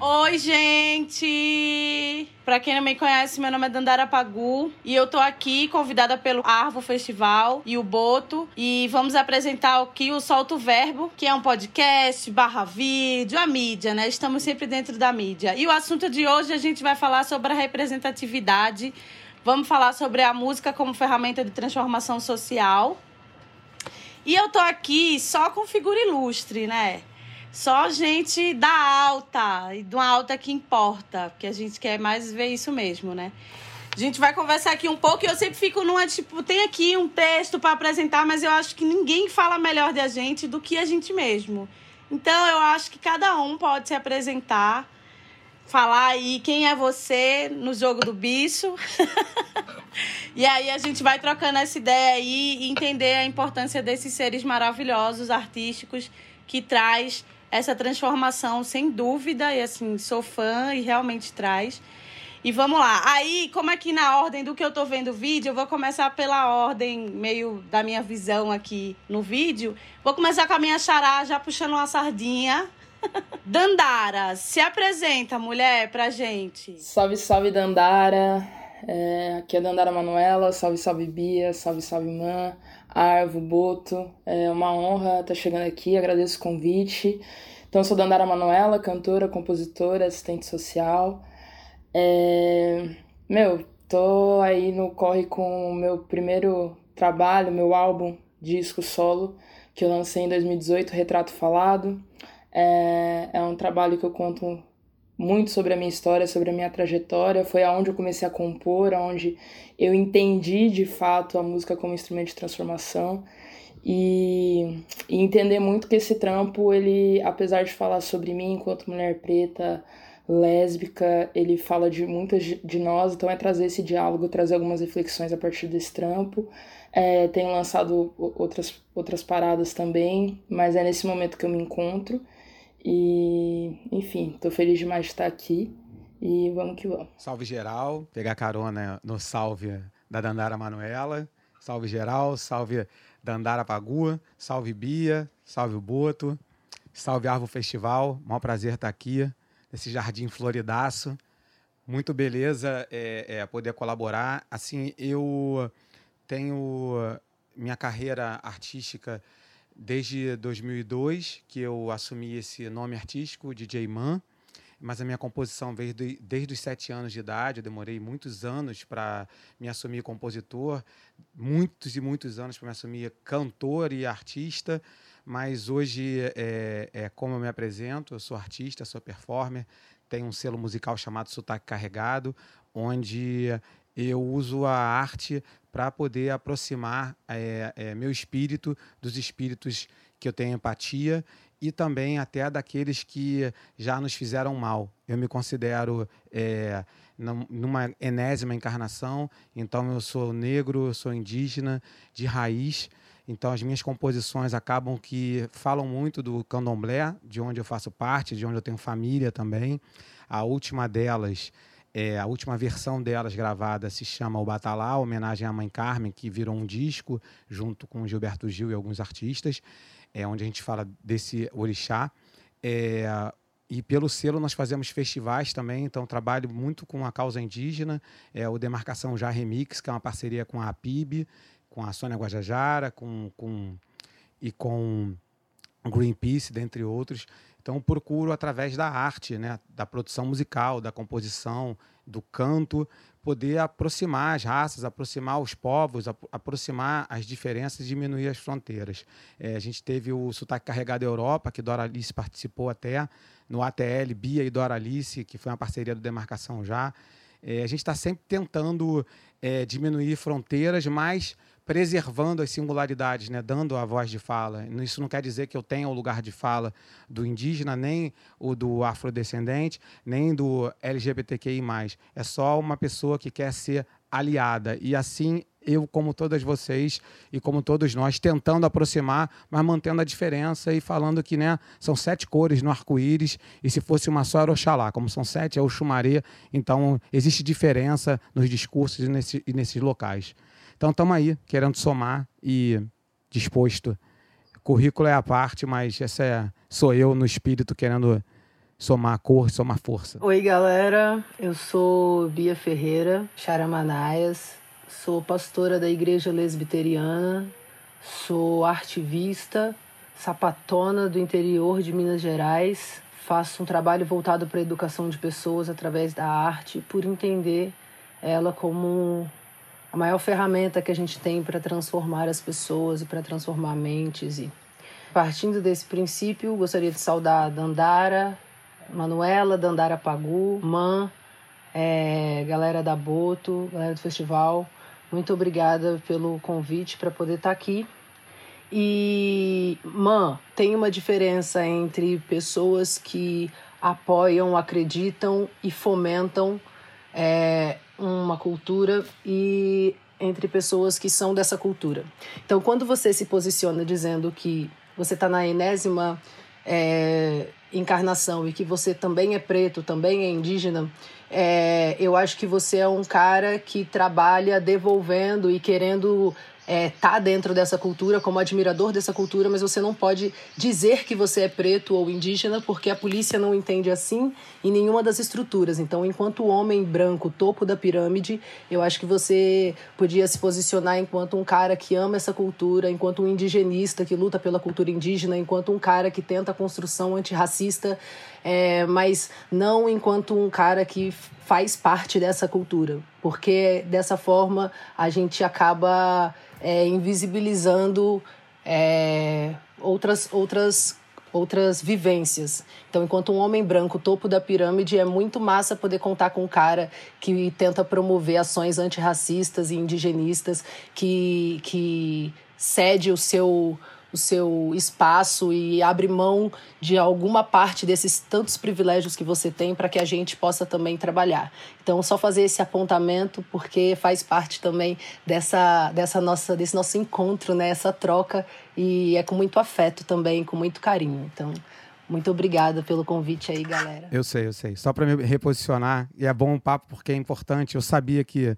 Oi, gente! Pra quem não me conhece, meu nome é Dandara Pagu e eu tô aqui convidada pelo Arvo Festival e o Boto e vamos apresentar aqui o Solto Verbo, que é um podcast, barra vídeo, a mídia, né? Estamos sempre dentro da mídia. E o assunto de hoje a gente vai falar sobre a representatividade, vamos falar sobre a música como ferramenta de transformação social. E eu tô aqui só com figura ilustre, né? Só gente da alta, e de uma alta que importa, porque a gente quer mais ver isso mesmo, né? A gente vai conversar aqui um pouco e eu sempre fico numa, tipo, tem aqui um texto para apresentar, mas eu acho que ninguém fala melhor da gente do que a gente mesmo. Então eu acho que cada um pode se apresentar, falar aí quem é você no jogo do bicho. e aí a gente vai trocando essa ideia aí e entender a importância desses seres maravilhosos, artísticos, que traz essa transformação, sem dúvida, e assim, sou fã e realmente traz. E vamos lá. Aí, como aqui na ordem do que eu tô vendo o vídeo, eu vou começar pela ordem meio da minha visão aqui no vídeo. Vou começar com a minha xará, já puxando uma sardinha. Dandara, se apresenta, mulher, pra gente. Salve, salve, Dandara. É, aqui é Dandara Manuela, salve, salve Bia, salve, salve Man, Arvo, Boto. É uma honra estar chegando aqui, agradeço o convite. Então, sou Dandara Manuela, cantora, compositora, assistente social. É, meu, tô aí no corre com o meu primeiro trabalho, meu álbum, disco solo, que eu lancei em 2018, Retrato Falado. É, é um trabalho que eu conto muito sobre a minha história, sobre a minha trajetória. Foi aonde eu comecei a compor, aonde eu entendi de fato a música como instrumento de transformação. E, e, entender muito que esse trampo, ele, apesar de falar sobre mim enquanto mulher preta, lésbica, ele fala de muitas de nós, então é trazer esse diálogo, trazer algumas reflexões a partir desse trampo. É, tenho lançado outras, outras paradas também, mas é nesse momento que eu me encontro. E, enfim, tô feliz demais de estar aqui e vamos que vamos. Salve geral, pegar carona no salve da Dandara Manuela. Salve geral, salve Dandara Pagua, salve Bia, salve o Boto, salve Arvo Festival. Maior prazer estar aqui nesse jardim floridaço. Muito beleza é, é poder colaborar. Assim, eu tenho minha carreira artística desde 2002, que eu assumi esse nome artístico, DJ Man, mas a minha composição veio de, desde os sete anos de idade. Eu demorei muitos anos para me assumir compositor, muitos e muitos anos para me assumir cantor e artista. Mas hoje é, é como eu me apresento. Eu sou artista, sou performer, tenho um selo musical chamado Sotaque Carregado, onde eu uso a arte para poder aproximar é, é, meu espírito dos espíritos que eu tenho empatia e também até daqueles que já nos fizeram mal. Eu me considero é, numa enésima encarnação, então eu sou negro, eu sou indígena de raiz. Então as minhas composições acabam que falam muito do candomblé, de onde eu faço parte, de onde eu tenho família também. A última delas é, a última versão delas gravada se chama O Batalá, homenagem à Mãe Carmen, que virou um disco junto com Gilberto Gil e alguns artistas, é, onde a gente fala desse orixá. É, e pelo selo nós fazemos festivais também, então trabalho muito com a causa indígena, é, o Demarcação Já Remix, que é uma parceria com a APIB, com a Sônia Guajajara, com, com, e com Greenpeace, dentre outros. Então, procuro, através da arte, né, da produção musical, da composição, do canto, poder aproximar as raças, aproximar os povos, ap aproximar as diferenças e diminuir as fronteiras. É, a gente teve o Sotaque Carregado Europa, que Dora Alice participou até, no ATL, Bia e Dora Alice, que foi uma parceria do Demarcação Já. É, a gente está sempre tentando é, diminuir fronteiras, mas preservando as singularidades, né, dando a voz de fala. Isso não quer dizer que eu tenha o lugar de fala do indígena, nem o do afrodescendente, nem do LGBTQI+. É só uma pessoa que quer ser aliada. E assim eu, como todas vocês e como todos nós, tentando aproximar, mas mantendo a diferença e falando que né, são sete cores no arco-íris e se fosse uma só era Oxalá. Como são sete, é o Xumaré. Então, existe diferença nos discursos e, nesse, e nesses locais. Então, estamos aí, querendo somar e disposto. Currículo é a parte, mas essa é, sou eu no espírito querendo somar cor, somar força. Oi, galera. Eu sou Bia Ferreira, Charamanaias. Sou pastora da Igreja Lesbiteriana. Sou artivista, sapatona do interior de Minas Gerais. Faço um trabalho voltado para a educação de pessoas através da arte, por entender ela como a maior ferramenta que a gente tem para transformar as pessoas e para transformar mentes. E partindo desse princípio, gostaria de saudar Dandara, Manuela, Dandara Pagu, Man, é, galera da Boto, galera do festival. Muito obrigada pelo convite para poder estar tá aqui. E, Man, tem uma diferença entre pessoas que apoiam, acreditam e fomentam é, uma cultura e entre pessoas que são dessa cultura. Então, quando você se posiciona dizendo que você está na enésima é, encarnação e que você também é preto, também é indígena, é, eu acho que você é um cara que trabalha devolvendo e querendo é, tá dentro dessa cultura, como admirador dessa cultura, mas você não pode dizer que você é preto ou indígena porque a polícia não entende assim em nenhuma das estruturas. Então, enquanto homem branco, topo da pirâmide, eu acho que você podia se posicionar enquanto um cara que ama essa cultura, enquanto um indigenista que luta pela cultura indígena, enquanto um cara que tenta a construção antirracista, é, mas não enquanto um cara que faz parte dessa cultura, porque dessa forma a gente acaba é, invisibilizando é, outras, outras, outras vivências. Então, enquanto um homem branco, topo da pirâmide, é muito massa poder contar com um cara que tenta promover ações antirracistas e indigenistas, que, que cede o seu o seu espaço e abre mão de alguma parte desses tantos privilégios que você tem para que a gente possa também trabalhar. Então, só fazer esse apontamento porque faz parte também dessa, dessa nossa, desse nosso encontro, né? essa troca e é com muito afeto também, com muito carinho. Então, muito obrigada pelo convite aí, galera. Eu sei, eu sei. Só para me reposicionar, e é bom um papo porque é importante. Eu sabia que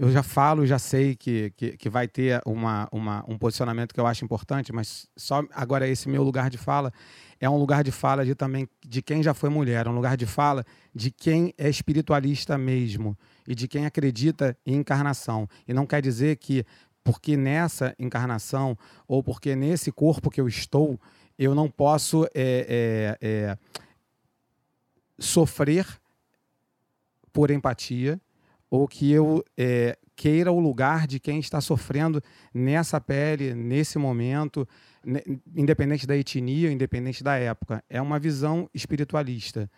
eu já falo, já sei que, que, que, vai ter uma, uma, um posicionamento que eu acho importante, mas só agora esse meu lugar de fala é um lugar de fala de também de quem já foi mulher, é um lugar de fala de quem é espiritualista mesmo e de quem acredita em encarnação. E não quer dizer que porque nessa encarnação ou porque nesse corpo que eu estou, eu não posso é, é, é, sofrer por empatia ou que eu é, queira o lugar de quem está sofrendo nessa pele, nesse momento, independente da etnia, independente da época. É uma visão espiritualista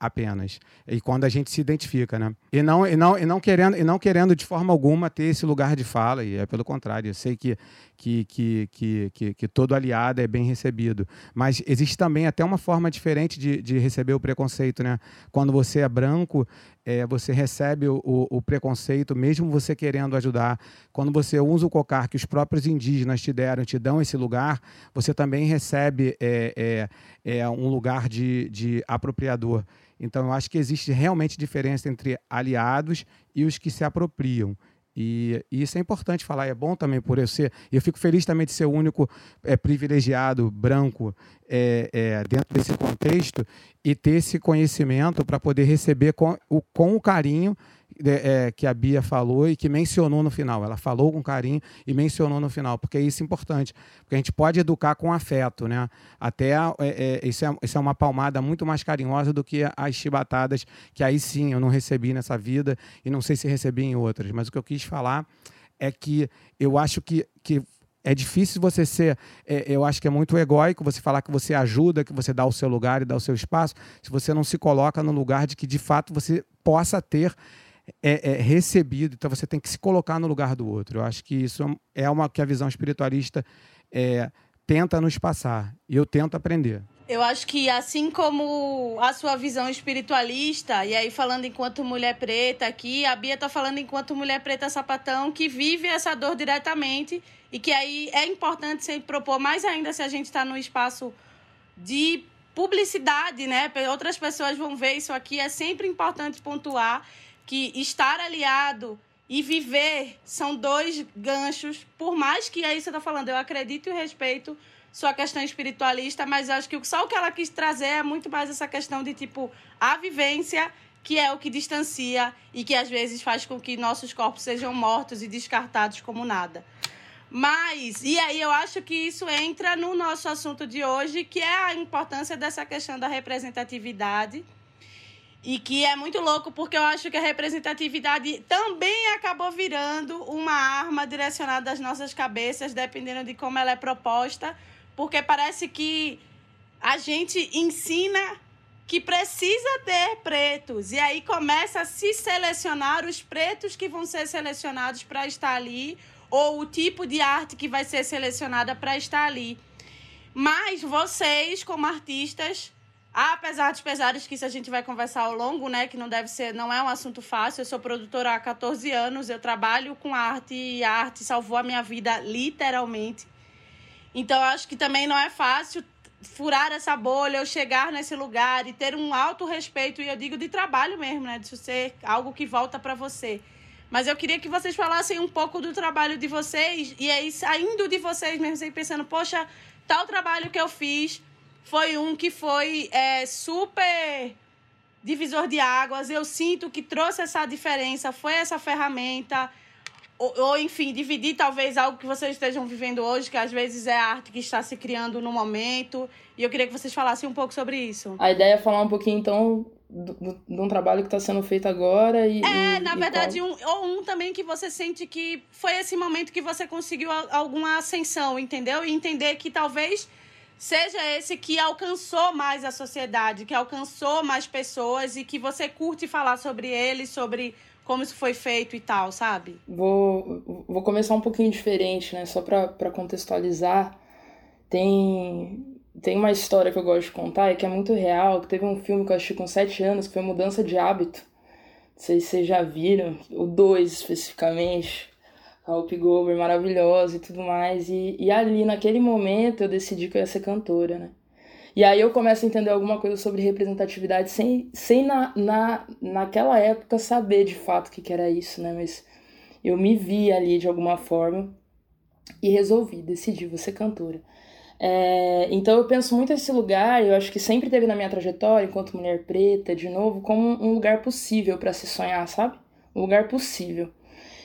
apenas. E quando a gente se identifica, né? E não, e não, e não querendo, e não querendo de forma alguma ter esse lugar de fala, e é pelo contrário, eu sei que que, que, que, que, que todo aliado é bem recebido. Mas existe também até uma forma diferente de, de receber o preconceito, né? Quando você é branco, é, você recebe o, o, o, preconceito, mesmo você querendo ajudar. Quando você usa o cocar que os próprios indígenas te deram, te dão esse lugar, você também recebe é, é, um lugar de, de apropriador. Então, eu acho que existe realmente diferença entre aliados e os que se apropriam. E, e, isso é importante falar, é bom também por eu ser. Eu fico feliz também de ser o único é, privilegiado branco é, é, dentro desse contexto e ter esse conhecimento para poder receber com o, com o carinho é, que a Bia falou e que mencionou no final. Ela falou com carinho e mencionou no final, porque é isso importante. Porque a gente pode educar com afeto, né? Até é, é, isso, é, isso é uma palmada muito mais carinhosa do que as chibatadas, que aí sim eu não recebi nessa vida e não sei se recebi em outras. Mas o que eu quis falar é que eu acho que, que é difícil você ser, é, eu acho que é muito egóico você falar que você ajuda, que você dá o seu lugar e dá o seu espaço, se você não se coloca no lugar de que de fato você possa ter é, é, recebido, então você tem que se colocar no lugar do outro. Eu acho que isso é uma que a visão espiritualista é, tenta nos passar e eu tento aprender. Eu acho que assim como a sua visão espiritualista, e aí falando enquanto mulher preta aqui, a Bia tá falando enquanto mulher preta sapatão que vive essa dor diretamente e que aí é importante sempre propor mais ainda se a gente está num espaço de publicidade, né? Outras pessoas vão ver isso aqui, é sempre importante pontuar que estar aliado e viver são dois ganchos, por mais que que eu tô falando, eu acredito e respeito sua questão espiritualista, mas acho que só o que ela quis trazer é muito mais essa questão de tipo a vivência que é o que distancia e que às vezes faz com que nossos corpos sejam mortos e descartados como nada. Mas, e aí eu acho que isso entra no nosso assunto de hoje, que é a importância dessa questão da representatividade. E que é muito louco, porque eu acho que a representatividade também acabou virando uma arma direcionada às nossas cabeças, dependendo de como ela é proposta porque parece que a gente ensina que precisa ter pretos. E aí começa a se selecionar os pretos que vão ser selecionados para estar ali, ou o tipo de arte que vai ser selecionada para estar ali. Mas vocês, como artistas, apesar dos pesares que isso a gente vai conversar ao longo, né, que não deve ser, não é um assunto fácil. Eu sou produtora há 14 anos, eu trabalho com arte e a arte salvou a minha vida literalmente. Então, acho que também não é fácil furar essa bolha, eu chegar nesse lugar e ter um alto respeito, e eu digo de trabalho mesmo, né? De ser algo que volta para você. Mas eu queria que vocês falassem um pouco do trabalho de vocês, e aí saindo de vocês mesmo, aí pensando, poxa, tal trabalho que eu fiz foi um que foi é, super divisor de águas, eu sinto que trouxe essa diferença, foi essa ferramenta ou, ou, enfim, dividir talvez algo que vocês estejam vivendo hoje, que às vezes é a arte que está se criando no momento. E eu queria que vocês falassem um pouco sobre isso. A ideia é falar um pouquinho, então, de um trabalho que está sendo feito agora e. É, e, na verdade, um, ou um também que você sente que foi esse momento que você conseguiu alguma ascensão, entendeu? E entender que talvez seja esse que alcançou mais a sociedade, que alcançou mais pessoas e que você curte falar sobre ele, sobre como isso foi feito e tal, sabe? Vou, vou começar um pouquinho diferente, né? Só para contextualizar. Tem, tem uma história que eu gosto de contar e que é muito real, que teve um filme que eu assisti com 7 anos, que foi Mudança de Hábito. Não sei se vocês já viram, o 2 especificamente. A Whoopi Goldberg maravilhosa e tudo mais. E, e ali, naquele momento, eu decidi que eu ia ser cantora, né? E aí eu começo a entender alguma coisa sobre representatividade sem, sem na, na, naquela época saber de fato o que, que era isso, né? Mas eu me vi ali de alguma forma e resolvi, decidi, vou ser cantora. É, então eu penso muito esse lugar, eu acho que sempre teve na minha trajetória, enquanto mulher preta, de novo, como um lugar possível para se sonhar, sabe? Um lugar possível.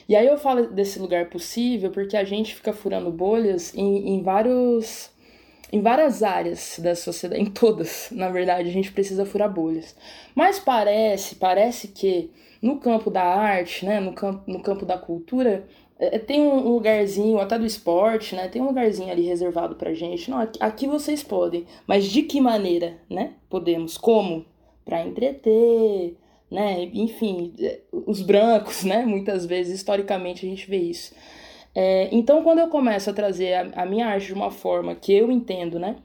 E aí eu falo desse lugar possível porque a gente fica furando bolhas em, em vários em várias áreas da sociedade, em todas, na verdade, a gente precisa furar bolhas. Mas parece, parece que no campo da arte, né, no campo, no campo da cultura, é, tem um lugarzinho, até do esporte, né, tem um lugarzinho ali reservado pra gente. Não, aqui, aqui vocês podem, mas de que maneira, né, podemos? Como? Para entreter, né, enfim, os brancos, né, muitas vezes, historicamente, a gente vê isso. É, então, quando eu começo a trazer a, a, minha arte de uma forma que eu entendo, né?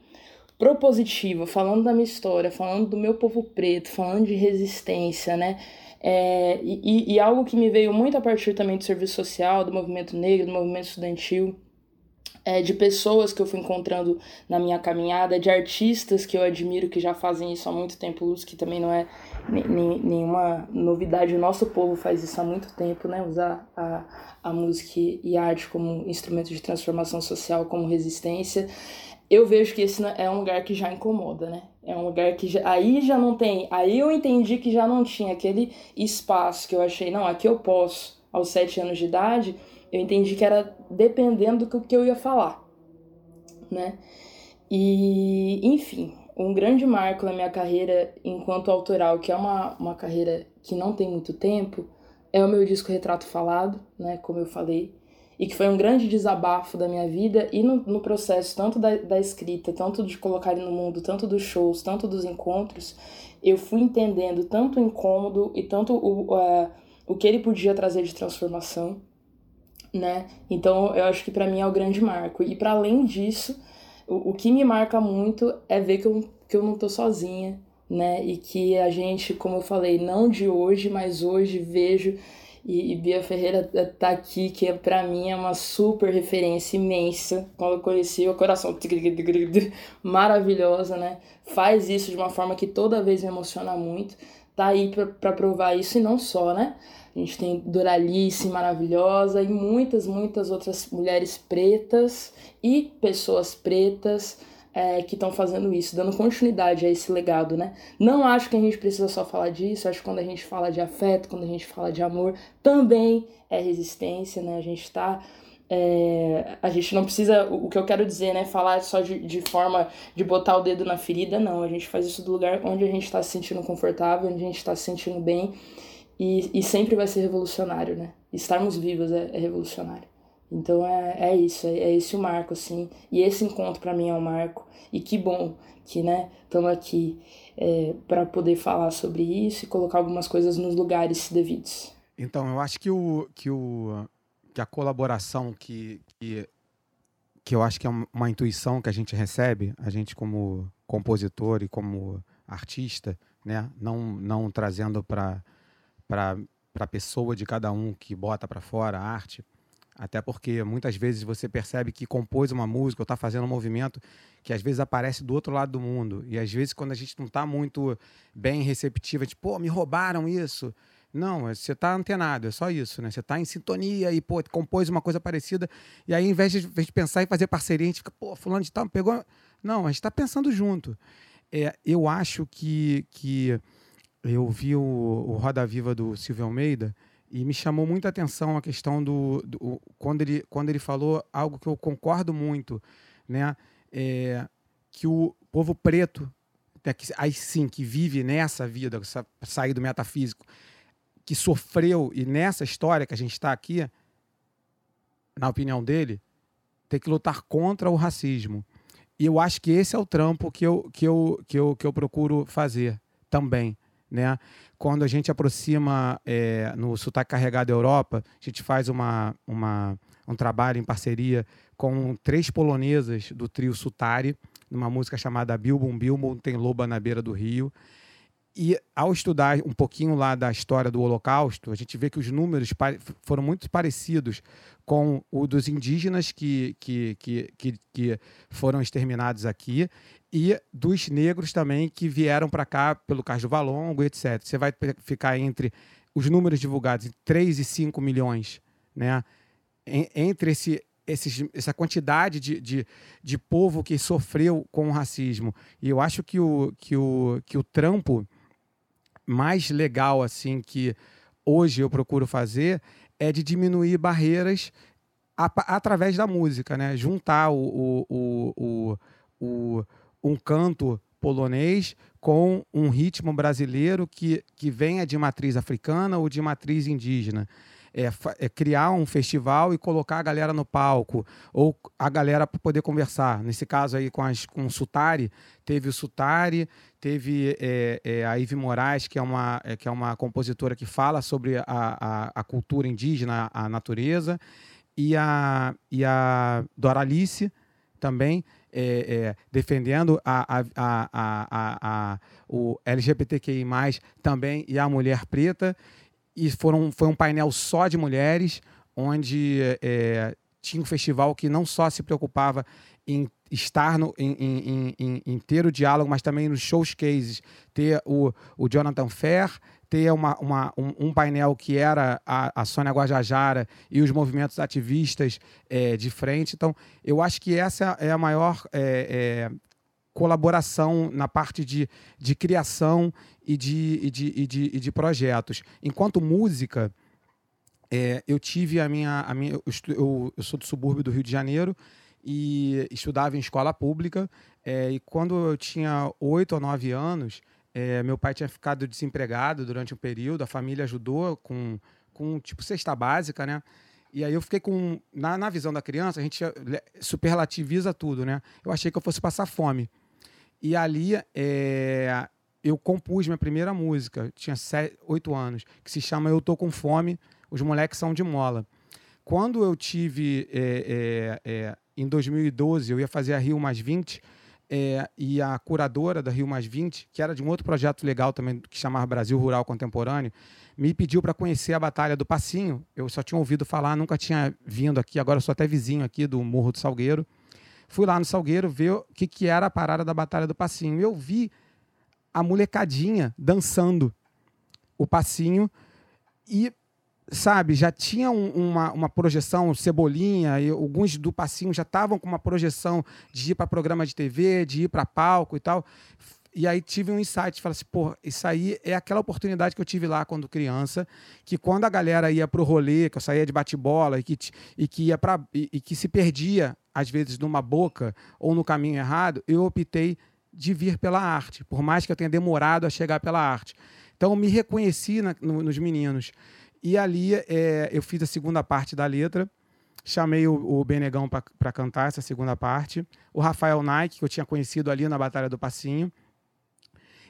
Propositiva, falando da minha história, falando do meu povo preto, falando de resistência, né? É, e, e algo que me veio muito a partir também do serviço social, do movimento negro, do movimento estudantil, é, de pessoas que eu fui encontrando na minha caminhada, de artistas que eu admiro que já fazem isso há muito tempo, Luz, que também não é nenhuma novidade, o nosso povo faz isso há muito tempo, né? Usar a, a música e a arte como instrumento de transformação social, como resistência. Eu vejo que esse é um lugar que já incomoda, né? É um lugar que já, aí já não tem. Aí eu entendi que já não tinha aquele espaço que eu achei, não, aqui eu posso, aos sete anos de idade eu entendi que era dependendo do que eu ia falar, né? E, enfim, um grande marco na minha carreira enquanto autoral, que é uma, uma carreira que não tem muito tempo, é o meu disco Retrato Falado, né? Como eu falei, e que foi um grande desabafo da minha vida e no, no processo tanto da, da escrita, tanto de colocar ele no mundo, tanto dos shows, tanto dos encontros, eu fui entendendo tanto o incômodo e tanto o, uh, o que ele podia trazer de transformação né? Então eu acho que para mim é o grande marco. E para além disso, o, o que me marca muito é ver que eu, que eu não tô sozinha, né? E que a gente, como eu falei, não de hoje, mas hoje vejo e, e Bia Ferreira tá aqui, que é, para mim é uma super referência imensa. Quando eu conheci o coração maravilhosa, né? Faz isso de uma forma que toda vez me emociona muito. Tá aí para provar isso e não só, né? A gente tem Doralice maravilhosa e muitas, muitas outras mulheres pretas e pessoas pretas é, que estão fazendo isso, dando continuidade a esse legado, né? Não acho que a gente precisa só falar disso, acho que quando a gente fala de afeto, quando a gente fala de amor, também é resistência, né? A gente está é, a gente não precisa, o que eu quero dizer, né, falar só de, de forma de botar o dedo na ferida, não. A gente faz isso do lugar onde a gente está se sentindo confortável, onde a gente está se sentindo bem e, e sempre vai ser revolucionário, né? Estarmos vivos é, é revolucionário. Então é, é isso, é, é esse o marco, assim. E esse encontro para mim é um marco. E que bom que, né, estamos aqui é, para poder falar sobre isso e colocar algumas coisas nos lugares devidos. Então, eu acho que, o, que, o, que a colaboração que, que, que eu acho que é uma intuição que a gente recebe, a gente como compositor e como artista, né, não, não trazendo para a pessoa de cada um que bota para fora a arte, até porque muitas vezes você percebe que compôs uma música ou está fazendo um movimento que às vezes aparece do outro lado do mundo. E às vezes, quando a gente não está muito bem receptiva, tipo, pô, me roubaram isso. Não, você está antenado, é só isso, né? Você está em sintonia e, pô, compôs uma coisa parecida. E aí, em vez de, de pensar em fazer parceria, a gente fica, pô, fulano de tal, pegou. Não, a gente está pensando junto. É, eu acho que, que eu vi o, o Roda Viva do Silvio Almeida e me chamou muita atenção a questão do, do, quando ele quando ele falou algo que eu concordo muito, né? É, que o povo preto, né, que, aí sim que vive nessa vida, sair do metafísico, que sofreu e nessa história que a gente está aqui, na opinião dele, tem que lutar contra o racismo. E eu acho que esse é o trampo que eu, que eu, que eu, que eu procuro fazer também. Né? Quando a gente aproxima é, no Sotaque Carregado Europa, a gente faz uma, uma, um trabalho em parceria com três polonesas do trio Sutari, numa música chamada Bilbon Bilbon, tem loba na beira do rio. E ao estudar um pouquinho lá da história do Holocausto, a gente vê que os números foram muito parecidos com o dos indígenas que, que, que, que, que foram exterminados aqui e dos negros também que vieram para cá pelo Cais do Valongo, etc. Você vai ficar entre os números divulgados, 3 e 5 milhões, né? entre esse, esses, essa quantidade de, de, de povo que sofreu com o racismo. E eu acho que o, que o, que o trampo mais legal assim que hoje eu procuro fazer é de diminuir barreiras através da música, né? Juntar o, o, o, o um canto polonês com um ritmo brasileiro que, que venha de matriz africana ou de matriz indígena. É, é, criar um festival e colocar a galera no palco, ou a galera para poder conversar. Nesse caso aí com, as, com o Sutari, teve o Sutari, teve é, é, a Ive Moraes, que é, uma, é, que é uma compositora que fala sobre a, a, a cultura indígena, a natureza, e a, e a Doralice também, é, é, defendendo a, a, a, a, o LGBTQI, também e a mulher preta. E foram, foi um painel só de mulheres, onde é, tinha um festival que não só se preocupava em estar no, em, em, em, em, ter o diálogo, mas também nos shows cases, ter o, o Jonathan Fair, ter uma, uma um, um, painel que era a, a Sônia Guajajara e os movimentos ativistas é, de frente. Então, eu acho que essa é a maior é, é, colaboração na parte de, de criação e de, e de, e de, e de projetos. Enquanto música, é, eu tive a minha. A minha eu, eu, sou do subúrbio do Rio de Janeiro e estudava em escola pública. É, e quando eu tinha oito ou nove anos, é, meu pai tinha ficado desempregado durante um período, a família ajudou com, com tipo cesta básica, né? E aí eu fiquei com. Na, na visão da criança, a gente superlativiza tudo, né? Eu achei que eu fosse passar fome. E ali é, eu compus minha primeira música, tinha sete, oito anos, que se chama Eu Tô Com Fome, Os Moleques São de Mola. Quando eu tive, é, é, é em 2012, eu ia fazer a Rio Mais 20, é, e a curadora da Rio Mais 20, que era de um outro projeto legal também, que chamava Brasil Rural Contemporâneo, me pediu para conhecer a Batalha do Passinho. Eu só tinha ouvido falar, nunca tinha vindo aqui, agora sou até vizinho aqui do Morro do Salgueiro. Fui lá no Salgueiro ver o que, que era a parada da Batalha do Passinho. Eu vi a molecadinha dançando o passinho e sabe, já tinha um, uma, uma projeção, Cebolinha, e alguns do Passinho já estavam com uma projeção de ir para programa de TV, de ir para palco e tal. E aí tive um insight, falei assim, pô, isso aí é aquela oportunidade que eu tive lá quando criança, que quando a galera ia pro rolê, que eu saía de bate-bola e que, e que ia para e, e que se perdia às vezes numa boca ou no caminho errado, eu optei de vir pela arte, por mais que eu tenha demorado a chegar pela arte. Então, eu me reconheci na, no, nos meninos. E ali é, eu fiz a segunda parte da letra, chamei o, o Benegão para cantar essa segunda parte, o Rafael Nike, que eu tinha conhecido ali na Batalha do Passinho,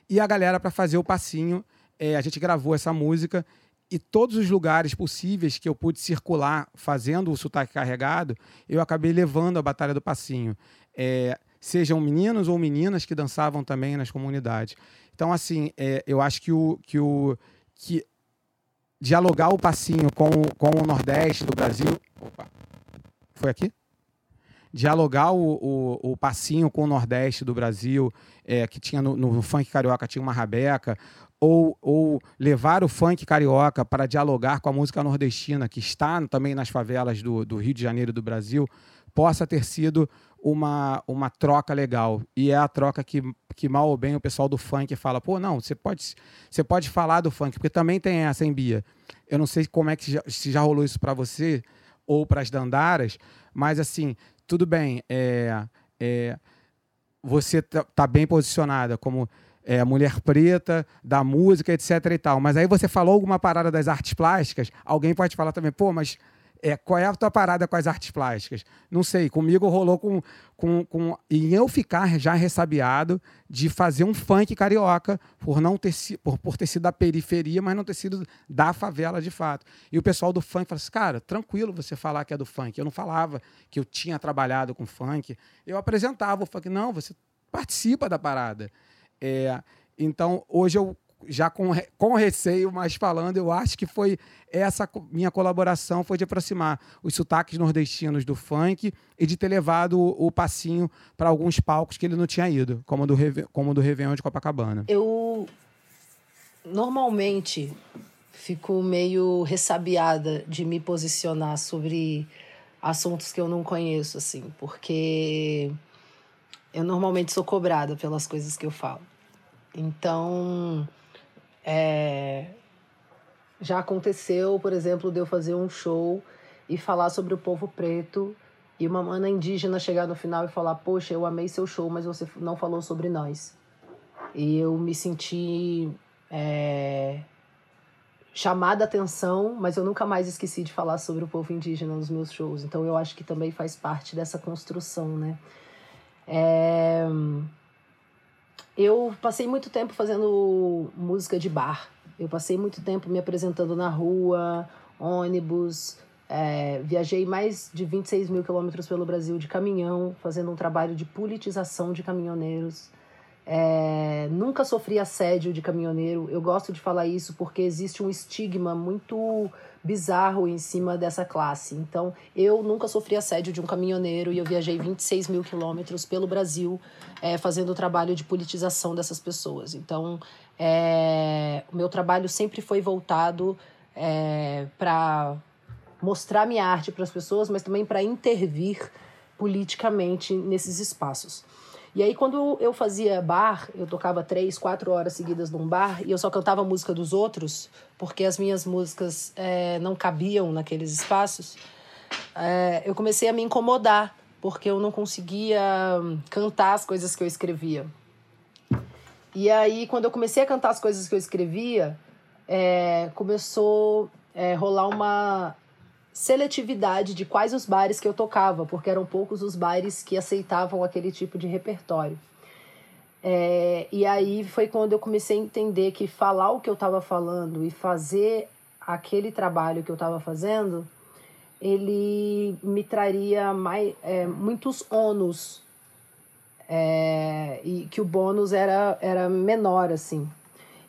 e a galera para fazer o passinho. É, a gente gravou essa música e todos os lugares possíveis que eu pude circular fazendo o sotaque carregado, eu acabei levando a Batalha do Passinho. É, sejam meninos ou meninas que dançavam também nas comunidades. Então, assim, é, eu acho que o, que o que dialogar o passinho com, com o Nordeste do Brasil. Opa, foi aqui? Dialogar o, o, o passinho com o Nordeste do Brasil, é, que tinha no, no, funk carioca tinha uma rabeca, ou, ou levar o funk carioca para dialogar com a música nordestina, que está também nas favelas do, do Rio de Janeiro do Brasil, possa ter sido uma, uma troca legal. E é a troca que que mal ou bem o pessoal do funk fala, pô, não, você pode, você pode falar do funk, porque também tem essa, em Bia? Eu não sei como é que já, se já rolou isso para você ou para as dandaras, mas assim, tudo bem, é, é, você tá, tá, bem posicionada como é, mulher preta, da música, etc e tal, mas aí você falou alguma parada das artes plásticas, alguém pode falar também, pô, mas é, qual é a tua parada com as artes plásticas? Não sei, comigo rolou com, com, com. E eu ficar já ressabiado de fazer um funk carioca por não ter, por, por ter sido da periferia, mas não ter sido da favela de fato. E o pessoal do funk falou assim: cara, tranquilo você falar que é do funk. Eu não falava que eu tinha trabalhado com funk. Eu apresentava o funk. Não, você participa da parada. É, então, hoje eu já com, com receio, mas falando, eu acho que foi essa minha colaboração foi de aproximar os sotaques nordestinos do funk e de ter levado o, o passinho para alguns palcos que ele não tinha ido, como do como do Réveillon de Copacabana. Eu normalmente fico meio ressabiada de me posicionar sobre assuntos que eu não conheço, assim, porque eu normalmente sou cobrada pelas coisas que eu falo. Então, é, já aconteceu, por exemplo, de eu fazer um show e falar sobre o povo preto e uma mana indígena chegar no final e falar: Poxa, eu amei seu show, mas você não falou sobre nós. E eu me senti é, chamada atenção, mas eu nunca mais esqueci de falar sobre o povo indígena nos meus shows. Então eu acho que também faz parte dessa construção, né? É, eu passei muito tempo fazendo música de bar. Eu passei muito tempo me apresentando na rua, ônibus. É, viajei mais de 26 mil quilômetros pelo Brasil de caminhão, fazendo um trabalho de politização de caminhoneiros. É, nunca sofri assédio de caminhoneiro. Eu gosto de falar isso porque existe um estigma muito bizarro em cima dessa classe. Então, eu nunca sofri assédio de um caminhoneiro e eu viajei 26 mil quilômetros pelo Brasil é, fazendo o trabalho de politização dessas pessoas. Então, é, o meu trabalho sempre foi voltado é, para mostrar minha arte para as pessoas, mas também para intervir politicamente nesses espaços. E aí, quando eu fazia bar, eu tocava três, quatro horas seguidas num bar e eu só cantava música dos outros, porque as minhas músicas é, não cabiam naqueles espaços, é, eu comecei a me incomodar, porque eu não conseguia cantar as coisas que eu escrevia. E aí, quando eu comecei a cantar as coisas que eu escrevia, é, começou a é, rolar uma seletividade de quais os bares que eu tocava, porque eram poucos os bares que aceitavam aquele tipo de repertório. É, e aí foi quando eu comecei a entender que falar o que eu estava falando e fazer aquele trabalho que eu estava fazendo, ele me traria mais, é, muitos ônus É, e que o bônus era, era menor, assim.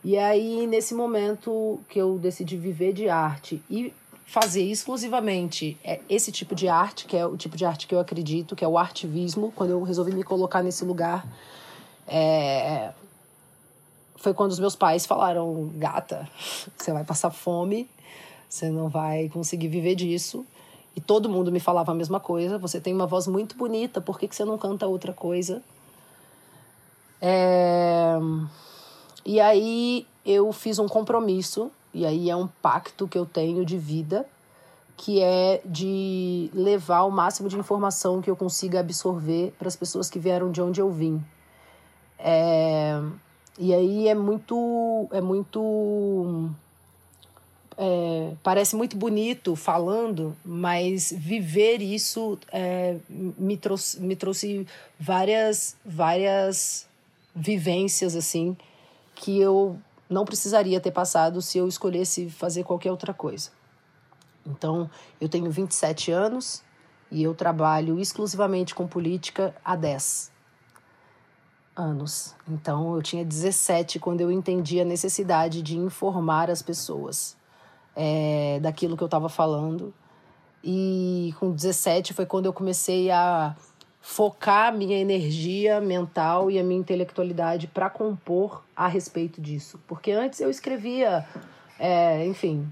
E aí, nesse momento que eu decidi viver de arte e fazer exclusivamente é, esse tipo de arte, que é o tipo de arte que eu acredito, que é o artivismo, quando eu resolvi me colocar nesse lugar, é, foi quando os meus pais falaram: gata, você vai passar fome, você não vai conseguir viver disso. E todo mundo me falava a mesma coisa. Você tem uma voz muito bonita, por que, que você não canta outra coisa? É... E aí eu fiz um compromisso, e aí é um pacto que eu tenho de vida, que é de levar o máximo de informação que eu consiga absorver para as pessoas que vieram de onde eu vim. É... E aí é muito. É muito. É, parece muito bonito falando, mas viver isso é, me, trouxe, me trouxe várias, várias vivências assim que eu não precisaria ter passado se eu escolhesse fazer qualquer outra coisa. Então, eu tenho 27 anos e eu trabalho exclusivamente com política há 10 anos. Então, eu tinha 17 quando eu entendi a necessidade de informar as pessoas é, daquilo que eu estava falando. E com 17 foi quando eu comecei a focar minha energia mental e a minha intelectualidade para compor a respeito disso. Porque antes eu escrevia, é, enfim,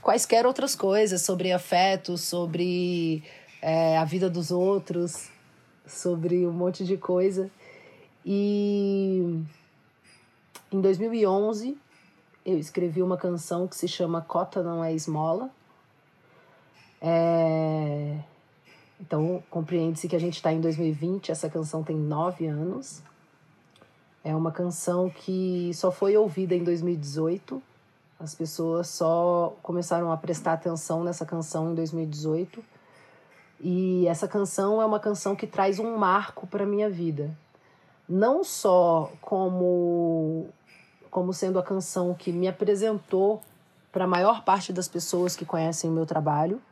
quaisquer outras coisas sobre afeto, sobre é, a vida dos outros, sobre um monte de coisa. E em 2011 eu escrevi uma canção que se chama Cota Não É Esmola. É, então, compreende-se que a gente está em 2020, essa canção tem nove anos. É uma canção que só foi ouvida em 2018. As pessoas só começaram a prestar atenção nessa canção em 2018. E essa canção é uma canção que traz um marco para minha vida. Não só como como sendo a canção que me apresentou para a maior parte das pessoas que conhecem o meu trabalho,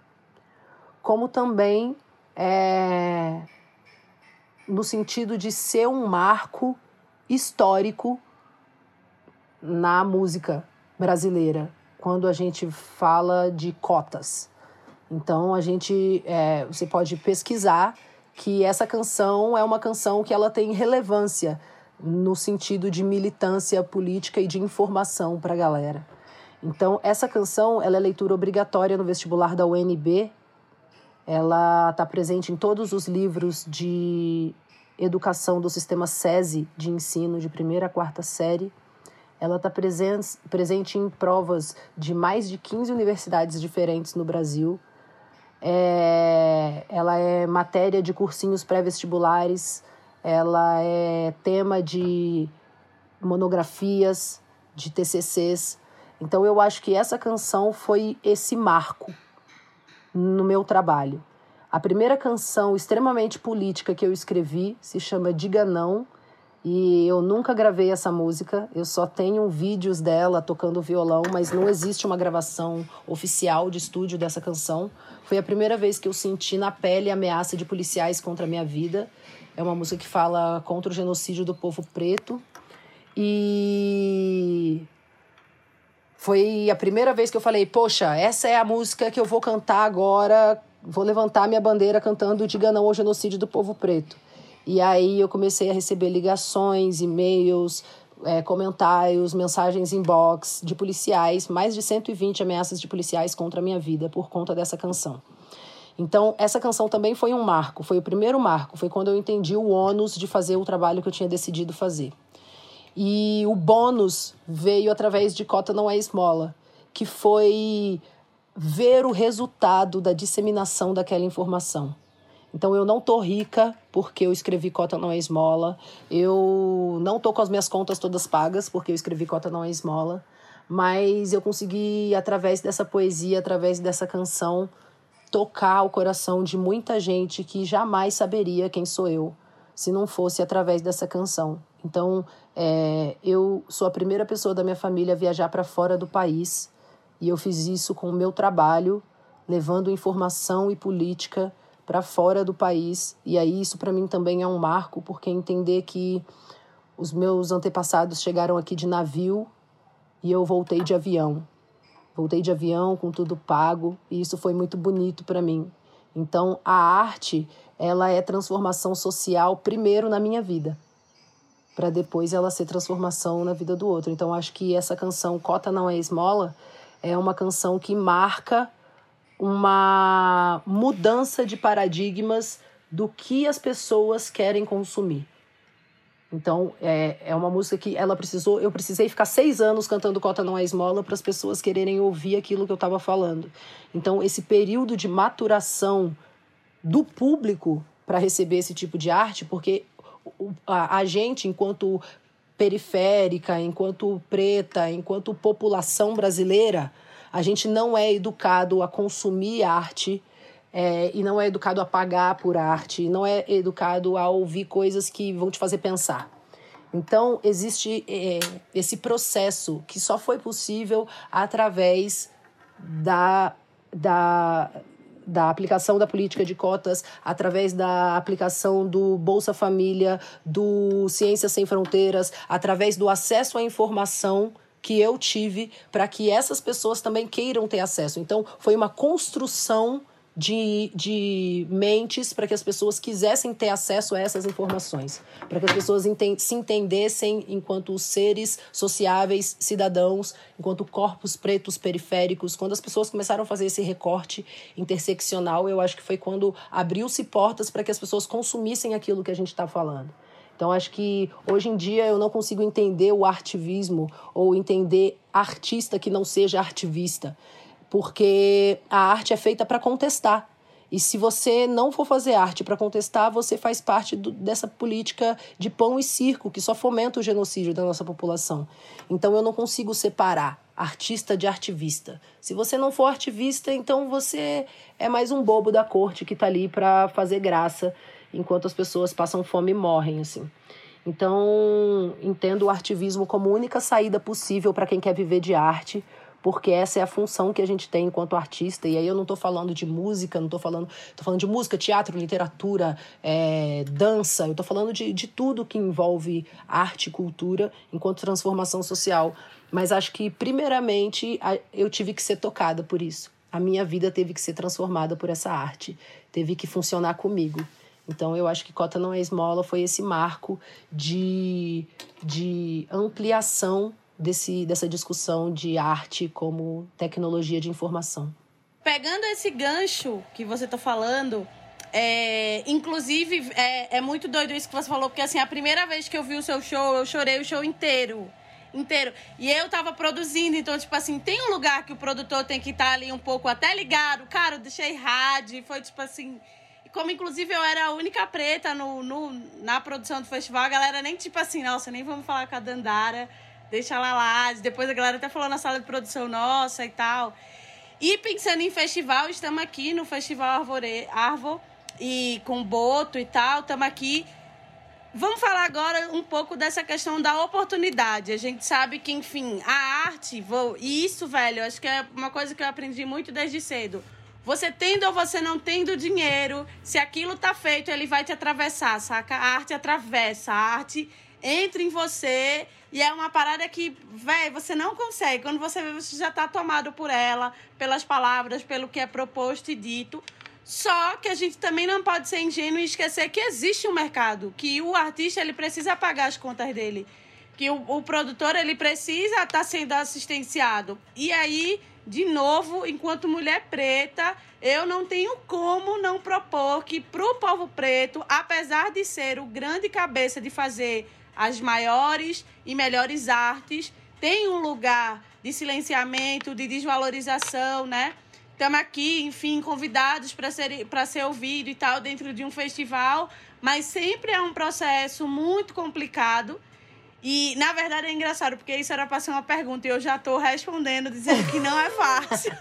como também é, no sentido de ser um marco histórico na música brasileira, quando a gente fala de cotas. Então a gente, é, você pode pesquisar que essa canção é uma canção que ela tem relevância no sentido de militância política e de informação para a galera. Então essa canção ela é leitura obrigatória no vestibular da UNB ela está presente em todos os livros de educação do sistema SESI de ensino de primeira a quarta série. Ela está presente, presente em provas de mais de 15 universidades diferentes no Brasil. É, ela é matéria de cursinhos pré-vestibulares, ela é tema de monografias, de TCCs. Então eu acho que essa canção foi esse marco no meu trabalho. A primeira canção extremamente política que eu escrevi se chama Diga Não, e eu nunca gravei essa música, eu só tenho vídeos dela tocando violão, mas não existe uma gravação oficial de estúdio dessa canção. Foi a primeira vez que eu senti na pele a ameaça de policiais contra a minha vida. É uma música que fala contra o genocídio do povo preto. E foi a primeira vez que eu falei, poxa, essa é a música que eu vou cantar agora, vou levantar minha bandeira cantando Diga Não ao Genocídio do Povo Preto. E aí eu comecei a receber ligações, e-mails, é, comentários, mensagens inbox de policiais, mais de 120 ameaças de policiais contra a minha vida por conta dessa canção. Então, essa canção também foi um marco, foi o primeiro marco, foi quando eu entendi o ônus de fazer o trabalho que eu tinha decidido fazer. E o bônus veio através de Cota Não É Esmola, que foi ver o resultado da disseminação daquela informação. Então eu não tô rica porque eu escrevi Cota Não É Esmola. Eu não tô com as minhas contas todas pagas porque eu escrevi Cota Não É Esmola. Mas eu consegui, através dessa poesia, através dessa canção, tocar o coração de muita gente que jamais saberia quem sou eu se não fosse através dessa canção. Então, é, eu sou a primeira pessoa da minha família a viajar para fora do país e eu fiz isso com o meu trabalho, levando informação e política para fora do país. E aí isso para mim também é um marco, porque entender que os meus antepassados chegaram aqui de navio e eu voltei de avião. Voltei de avião com tudo pago e isso foi muito bonito para mim. Então a arte, ela é transformação social primeiro na minha vida, para depois ela ser transformação na vida do outro. Então acho que essa canção Cota não é esmola é uma canção que marca uma mudança de paradigmas do que as pessoas querem consumir. Então, é, é uma música que ela precisou. Eu precisei ficar seis anos cantando Cota Não é Esmola para as pessoas quererem ouvir aquilo que eu estava falando. Então, esse período de maturação do público para receber esse tipo de arte, porque a, a gente, enquanto periférica, enquanto preta, enquanto população brasileira, a gente não é educado a consumir arte é, e não é educado a pagar por arte, não é educado a ouvir coisas que vão te fazer pensar. Então, existe é, esse processo que só foi possível através da, da, da aplicação da política de cotas, através da aplicação do Bolsa Família, do Ciências Sem Fronteiras, através do acesso à informação que eu tive para que essas pessoas também queiram ter acesso. Então, foi uma construção de, de mentes para que as pessoas quisessem ter acesso a essas informações, para que as pessoas se entendessem enquanto seres sociáveis, cidadãos, enquanto corpos pretos periféricos. Quando as pessoas começaram a fazer esse recorte interseccional, eu acho que foi quando abriu-se portas para que as pessoas consumissem aquilo que a gente está falando. Então, acho que hoje em dia eu não consigo entender o artivismo ou entender artista que não seja artivista, porque a arte é feita para contestar. E se você não for fazer arte para contestar, você faz parte do, dessa política de pão e circo que só fomenta o genocídio da nossa população. Então eu não consigo separar artista de artivista. Se você não for artivista, então você é mais um bobo da corte que está ali para fazer graça enquanto as pessoas passam fome e morrem, assim. Então, entendo o artivismo como única saída possível para quem quer viver de arte, porque essa é a função que a gente tem enquanto artista. E aí eu não estou falando de música, não estou falando. Estou falando de música, teatro, literatura, é, dança, eu estou falando de, de tudo que envolve arte e cultura enquanto transformação social. Mas acho que, primeiramente, eu tive que ser tocada por isso. A minha vida teve que ser transformada por essa arte, teve que funcionar comigo. Então, eu acho que Cota Não é Esmola foi esse marco de, de ampliação desse, dessa discussão de arte como tecnologia de informação. Pegando esse gancho que você está falando, é, inclusive, é, é muito doido isso que você falou, porque assim, a primeira vez que eu vi o seu show, eu chorei o show inteiro inteiro. E eu tava produzindo, então, tipo assim, tem um lugar que o produtor tem que estar tá ali um pouco até ligado. Cara, eu deixei rádio, foi tipo assim, como inclusive eu era a única preta no, no, na produção do festival, a galera nem tipo assim, nossa, nem vamos falar com a Dandara, deixa ela lá. Depois a galera até falou na sala de produção nossa e tal. E pensando em festival, estamos aqui no Festival Arvore, Arvo e com Boto e tal, estamos aqui. Vamos falar agora um pouco dessa questão da oportunidade. A gente sabe que, enfim, a arte, vou, e isso, velho, acho que é uma coisa que eu aprendi muito desde cedo você tendo ou você não tendo dinheiro, se aquilo tá feito, ele vai te atravessar, saca? A arte atravessa, a arte entra em você e é uma parada que, velho, você não consegue. Quando você vê, você já tá tomado por ela, pelas palavras, pelo que é proposto e dito. Só que a gente também não pode ser ingênuo e esquecer que existe um mercado, que o artista ele precisa pagar as contas dele, que o, o produtor ele precisa estar tá sendo assistenciado. E aí de novo, enquanto mulher preta, eu não tenho como não propor que para o povo preto, apesar de ser o grande cabeça de fazer as maiores e melhores artes, tem um lugar de silenciamento, de desvalorização, né? Estamos aqui, enfim, convidados para ser, para ser ouvido e tal, dentro de um festival, mas sempre é um processo muito complicado e, na verdade, é engraçado, porque isso era para ser uma pergunta e eu já estou respondendo, dizendo que não é fácil.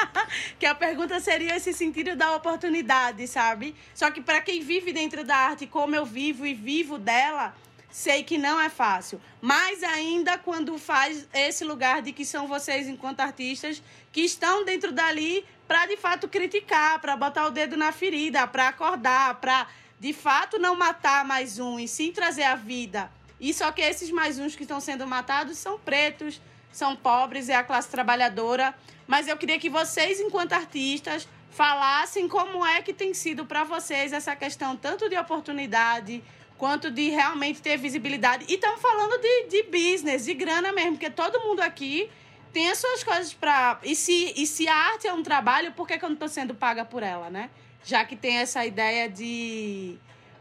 que a pergunta seria esse sentido da oportunidade, sabe? Só que para quem vive dentro da arte, como eu vivo e vivo dela, sei que não é fácil. Mais ainda quando faz esse lugar de que são vocês, enquanto artistas, que estão dentro dali para de fato criticar, para botar o dedo na ferida, para acordar, para de fato não matar mais um e sim trazer a vida. E só que esses mais uns que estão sendo matados são pretos, são pobres, é a classe trabalhadora. Mas eu queria que vocês, enquanto artistas, falassem como é que tem sido para vocês essa questão tanto de oportunidade quanto de realmente ter visibilidade. E estamos falando de, de business, de grana mesmo, porque todo mundo aqui tem as suas coisas para. E se, e se a arte é um trabalho, por que, que eu não estou sendo paga por ela, né? Já que tem essa ideia de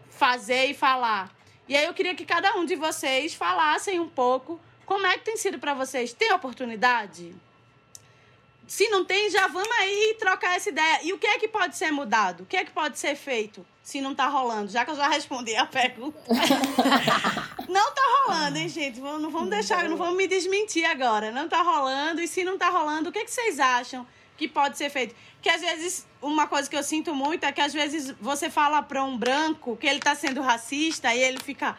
fazer e falar. E aí eu queria que cada um de vocês falassem um pouco como é que tem sido para vocês. Tem oportunidade? Se não tem, já vamos aí trocar essa ideia. E o que é que pode ser mudado? O que é que pode ser feito se não tá rolando? Já que eu já respondi a pergunta. não tá rolando, hein, gente? Não vamos deixar, não vamos me desmentir agora. Não tá rolando. E se não tá rolando, o que, é que vocês acham que pode ser feito? Que às vezes, uma coisa que eu sinto muito é que às vezes você fala para um branco que ele tá sendo racista e ele fica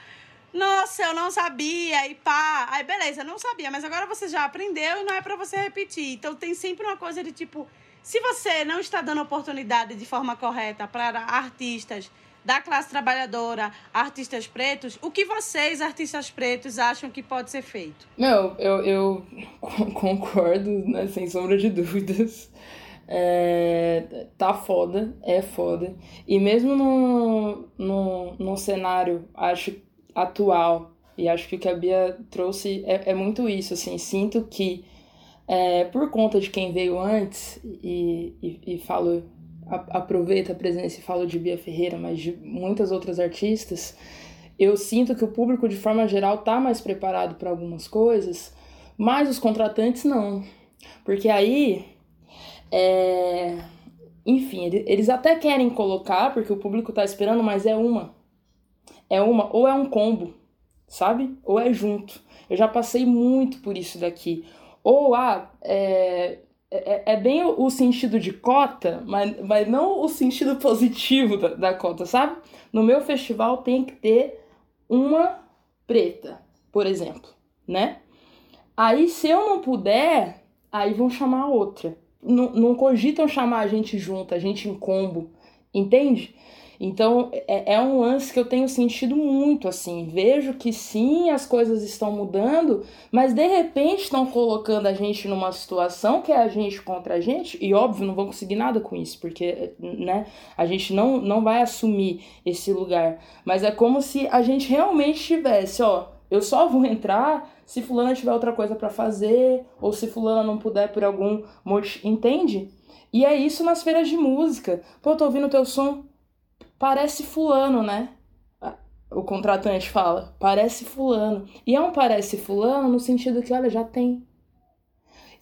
nossa, eu não sabia, e pá. Aí, beleza, não sabia, mas agora você já aprendeu e não é para você repetir. Então, tem sempre uma coisa de tipo: se você não está dando oportunidade de forma correta para artistas da classe trabalhadora, artistas pretos, o que vocês, artistas pretos, acham que pode ser feito? Meu, eu, eu concordo, né, sem sombra de dúvidas. É, tá foda, é foda. E mesmo no, no, no cenário, acho atual. E acho que o que a Bia trouxe é, é muito isso, assim, sinto que é, por conta de quem veio antes, e, e, e falo, a, aproveita a presença e falo de Bia Ferreira, mas de muitas outras artistas, eu sinto que o público, de forma geral, tá mais preparado para algumas coisas, mas os contratantes não. Porque aí, é... enfim, eles até querem colocar, porque o público tá esperando, mas é uma é uma ou é um combo, sabe? Ou é junto. Eu já passei muito por isso daqui. Ou ah, é, é, é bem o sentido de cota, mas, mas não o sentido positivo da, da cota, sabe? No meu festival tem que ter uma preta, por exemplo, né? Aí se eu não puder, aí vão chamar outra. Não, não cogitam chamar a gente junto, a gente em combo, entende? Então é, é um lance que eu tenho sentido muito assim. Vejo que sim, as coisas estão mudando, mas de repente estão colocando a gente numa situação que é a gente contra a gente, e óbvio, não vão conseguir nada com isso, porque né, a gente não, não vai assumir esse lugar. Mas é como se a gente realmente tivesse, ó, eu só vou entrar se fulano tiver outra coisa para fazer, ou se fulano não puder por algum motivo, entende? E é isso nas feiras de música. Pô, tô ouvindo teu som, parece fulano, né? O contratante fala, parece fulano. E é um parece fulano no sentido que, olha, já tem.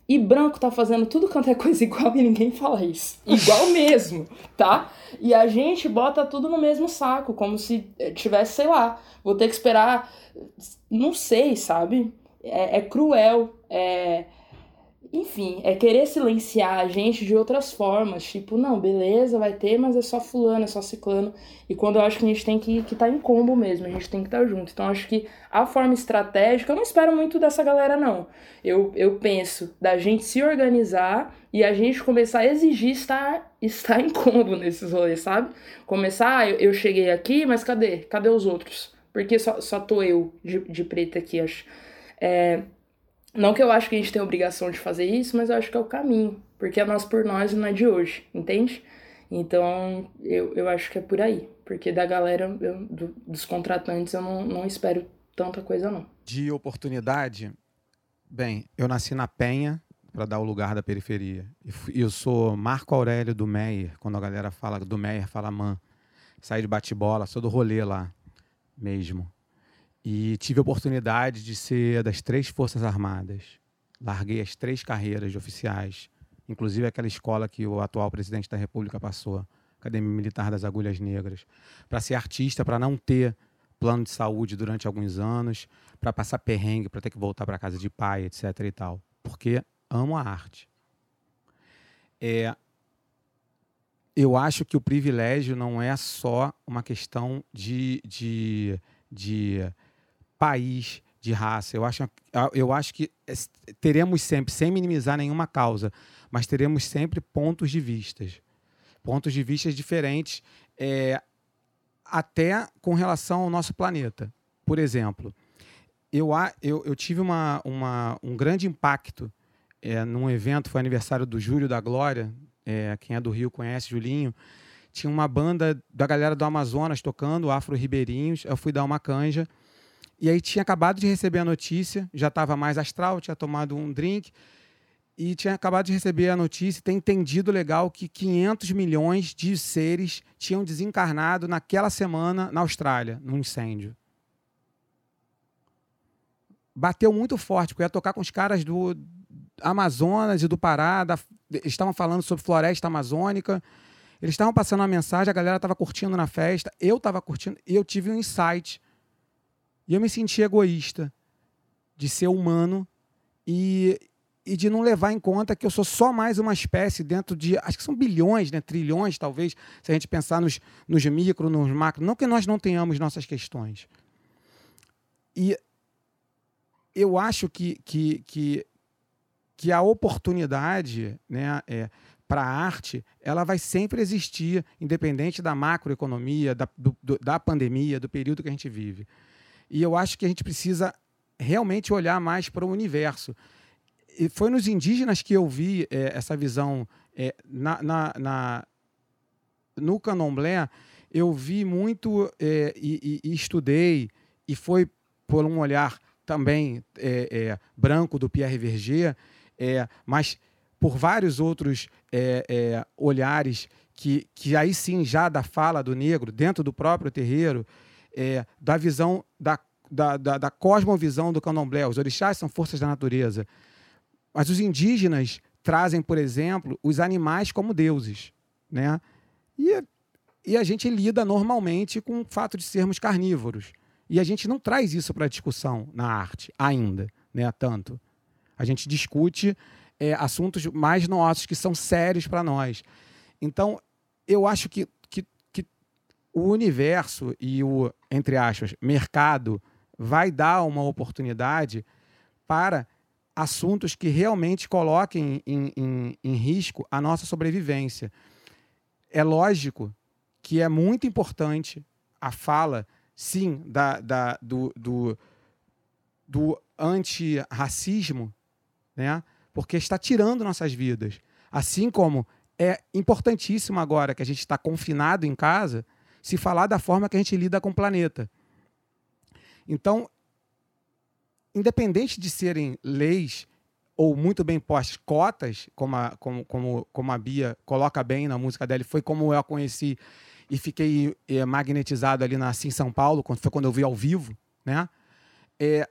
E branco tá fazendo tudo quanto é coisa igual e ninguém fala isso. Igual mesmo, tá? E a gente bota tudo no mesmo saco, como se tivesse, sei lá, vou ter que esperar. Não sei, sabe? É, é cruel. É, enfim, é querer silenciar a gente de outras formas. Tipo, não, beleza, vai ter, mas é só fulano, é só ciclano. E quando eu acho que a gente tem que estar que tá em combo mesmo, a gente tem que estar tá junto. Então, acho que a forma estratégica, eu não espero muito dessa galera, não. Eu, eu penso da gente se organizar e a gente começar a exigir estar, estar em combo nesses rolês, sabe? Começar, ah, eu, eu cheguei aqui, mas cadê? Cadê os outros? Porque só, só tô eu de, de preta aqui, acho. É, não que eu acho que a gente tem a obrigação de fazer isso, mas eu acho que é o caminho. Porque é nós por nós e não é de hoje, entende? Então, eu, eu acho que é por aí. Porque da galera, eu, do, dos contratantes, eu não, não espero tanta coisa, não. De oportunidade, bem, eu nasci na Penha, para dar o lugar da periferia. E eu sou Marco Aurélio do Meyer, quando a galera fala do Meyer, fala man. Saí de bate-bola, sou do rolê lá mesmo. E tive a oportunidade de ser das três Forças Armadas. Larguei as três carreiras de oficiais, inclusive aquela escola que o atual presidente da República passou, Academia Militar das Agulhas Negras, para ser artista, para não ter plano de saúde durante alguns anos, para passar perrengue, para ter que voltar para casa de pai, etc. e tal, porque amo a arte. É, eu acho que o privilégio não é só uma questão de, de, de país, de raça. Eu acho, eu acho que teremos sempre, sem minimizar nenhuma causa, mas teremos sempre pontos de vistas. Pontos de vistas diferentes, é, até com relação ao nosso planeta. Por exemplo, eu, eu, eu tive uma, uma, um grande impacto é, num evento, foi aniversário do Júlio da Glória, é, quem é do Rio conhece, Julinho, tinha uma banda da galera do Amazonas tocando, Afro Ribeirinhos, eu fui dar uma canja, e aí tinha acabado de receber a notícia, já estava mais astral, tinha tomado um drink, e tinha acabado de receber a notícia, ter entendido legal que 500 milhões de seres tinham desencarnado naquela semana na Austrália, num incêndio bateu muito forte, porque eu ia tocar com os caras do Amazonas e do Pará, da, estavam falando sobre floresta amazônica. Eles estavam passando uma mensagem, a galera estava curtindo na festa, eu estava curtindo, e eu tive um insight. E eu me senti egoísta de ser humano e, e de não levar em conta que eu sou só mais uma espécie dentro de. Acho que são bilhões, né, trilhões, talvez, se a gente pensar nos, nos micro, nos macro. Não que nós não tenhamos nossas questões. E eu acho que, que, que, que a oportunidade né, é, para a arte ela vai sempre existir, independente da macroeconomia, da, do, da pandemia, do período que a gente vive. E eu acho que a gente precisa realmente olhar mais para o universo. E foi nos indígenas que eu vi é, essa visão é, na, na, na, no candomblé. Eu vi muito é, e, e, e estudei, e foi por um olhar também é, é, branco do Pierre Verger, é, mas por vários outros olhares que, que aí sim já da fala do negro dentro do próprio terreiro, é, da visão da, da, da, da cosmovisão do candomblé. Os orixás são forças da natureza. Mas os indígenas trazem, por exemplo, os animais como deuses. Né? E, e a gente lida normalmente com o fato de sermos carnívoros. E a gente não traz isso para discussão na arte ainda, né? Tanto. A gente discute é, assuntos mais nossos, que são sérios para nós. Então, eu acho que, o universo e o, entre aspas, mercado vai dar uma oportunidade para assuntos que realmente coloquem em, em, em risco a nossa sobrevivência. É lógico que é muito importante a fala sim, da, da, do, do, do antirracismo, né? porque está tirando nossas vidas. Assim como é importantíssimo agora que a gente está confinado em casa, se falar da forma que a gente lida com o planeta. Então, independente de serem leis ou muito bem postas, cotas, como a, como, como, como a Bia coloca bem na música dela, foi como eu a conheci e fiquei é, magnetizado ali na Sim São Paulo, quando foi quando eu vi ao vivo, né? É,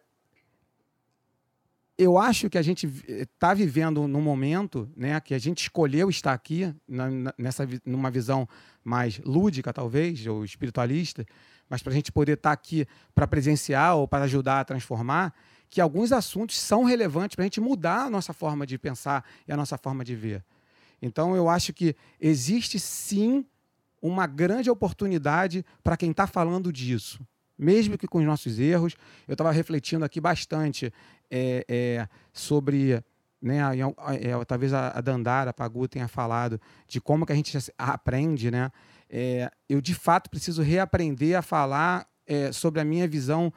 eu acho que a gente está eh, vivendo num momento, né, que a gente escolheu estar aqui na, nessa numa visão mais lúdica talvez ou espiritualista, mas para a gente poder estar tá aqui para presenciar ou para ajudar a transformar, que alguns assuntos são relevantes para a gente mudar a nossa forma de pensar e a nossa forma de ver. Então eu acho que existe sim uma grande oportunidade para quem está falando disso. Mesmo que com os nossos erros, eu estava refletindo aqui bastante é, é, sobre né, é, talvez a, Dandara, a Pagu tenha falado de como que a gente aprende, né? É, eu de fato preciso reaprender a falar é, sobre a minha visão.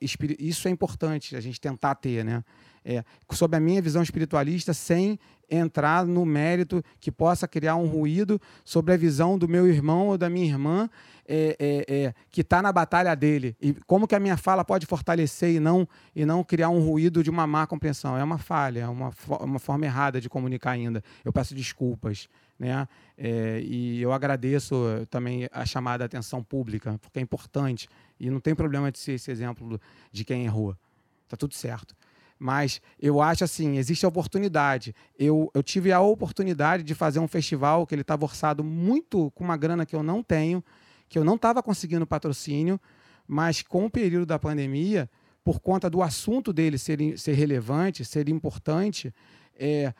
Isso é importante a gente tentar ter, né? É, sobre a minha visão espiritualista, sem entrar no mérito que possa criar um ruído sobre a visão do meu irmão ou da minha irmã é, é, é, que está na batalha dele. E como que a minha fala pode fortalecer e não, e não criar um ruído de uma má compreensão. É uma falha, é uma, uma forma errada de comunicar ainda. Eu peço desculpas. Né? É, e eu agradeço também a chamada atenção pública, porque é importante. E não tem problema de ser esse exemplo de quem errou. Está tudo certo. Mas eu acho assim, existe a oportunidade. Eu, eu tive a oportunidade de fazer um festival que ele estava orçado muito com uma grana que eu não tenho, que eu não estava conseguindo patrocínio, mas com o período da pandemia, por conta do assunto dele ser, ser relevante, ser importante, é,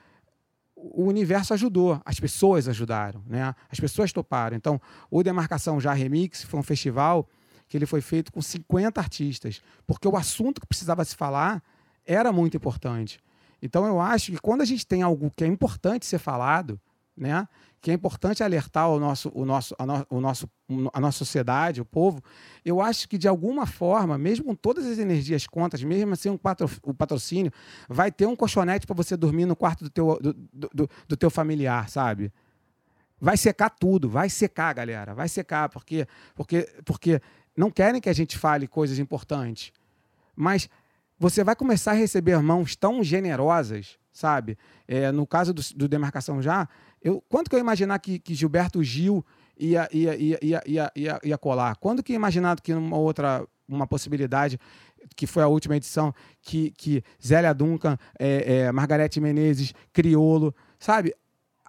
o universo ajudou, as pessoas ajudaram, né? as pessoas toparam. Então, o Demarcação Já Remix foi um festival que ele foi feito com 50 artistas, porque o assunto que precisava se falar era muito importante. Então eu acho que quando a gente tem algo que é importante ser falado, né, que é importante alertar o nosso, o nosso, a, no, o nosso, a nossa sociedade, o povo, eu acho que de alguma forma, mesmo com todas as energias contas, mesmo assim um patro, o patrocínio, vai ter um colchonete para você dormir no quarto do teu, do, do, do teu familiar, sabe? Vai secar tudo, vai secar, galera, vai secar, porque, porque, porque não querem que a gente fale coisas importantes. Mas você vai começar a receber mãos tão generosas, sabe? É, no caso do, do, Demarcação Já, eu, quanto que eu imaginar que, que Gilberto Gil ia, ia, ia, ia, ia, ia, ia colar? Quando que imaginado que uma outra uma possibilidade que foi a última edição, que, que Zélia Duncan, é, é, Margarete Menezes, Criolo, sabe?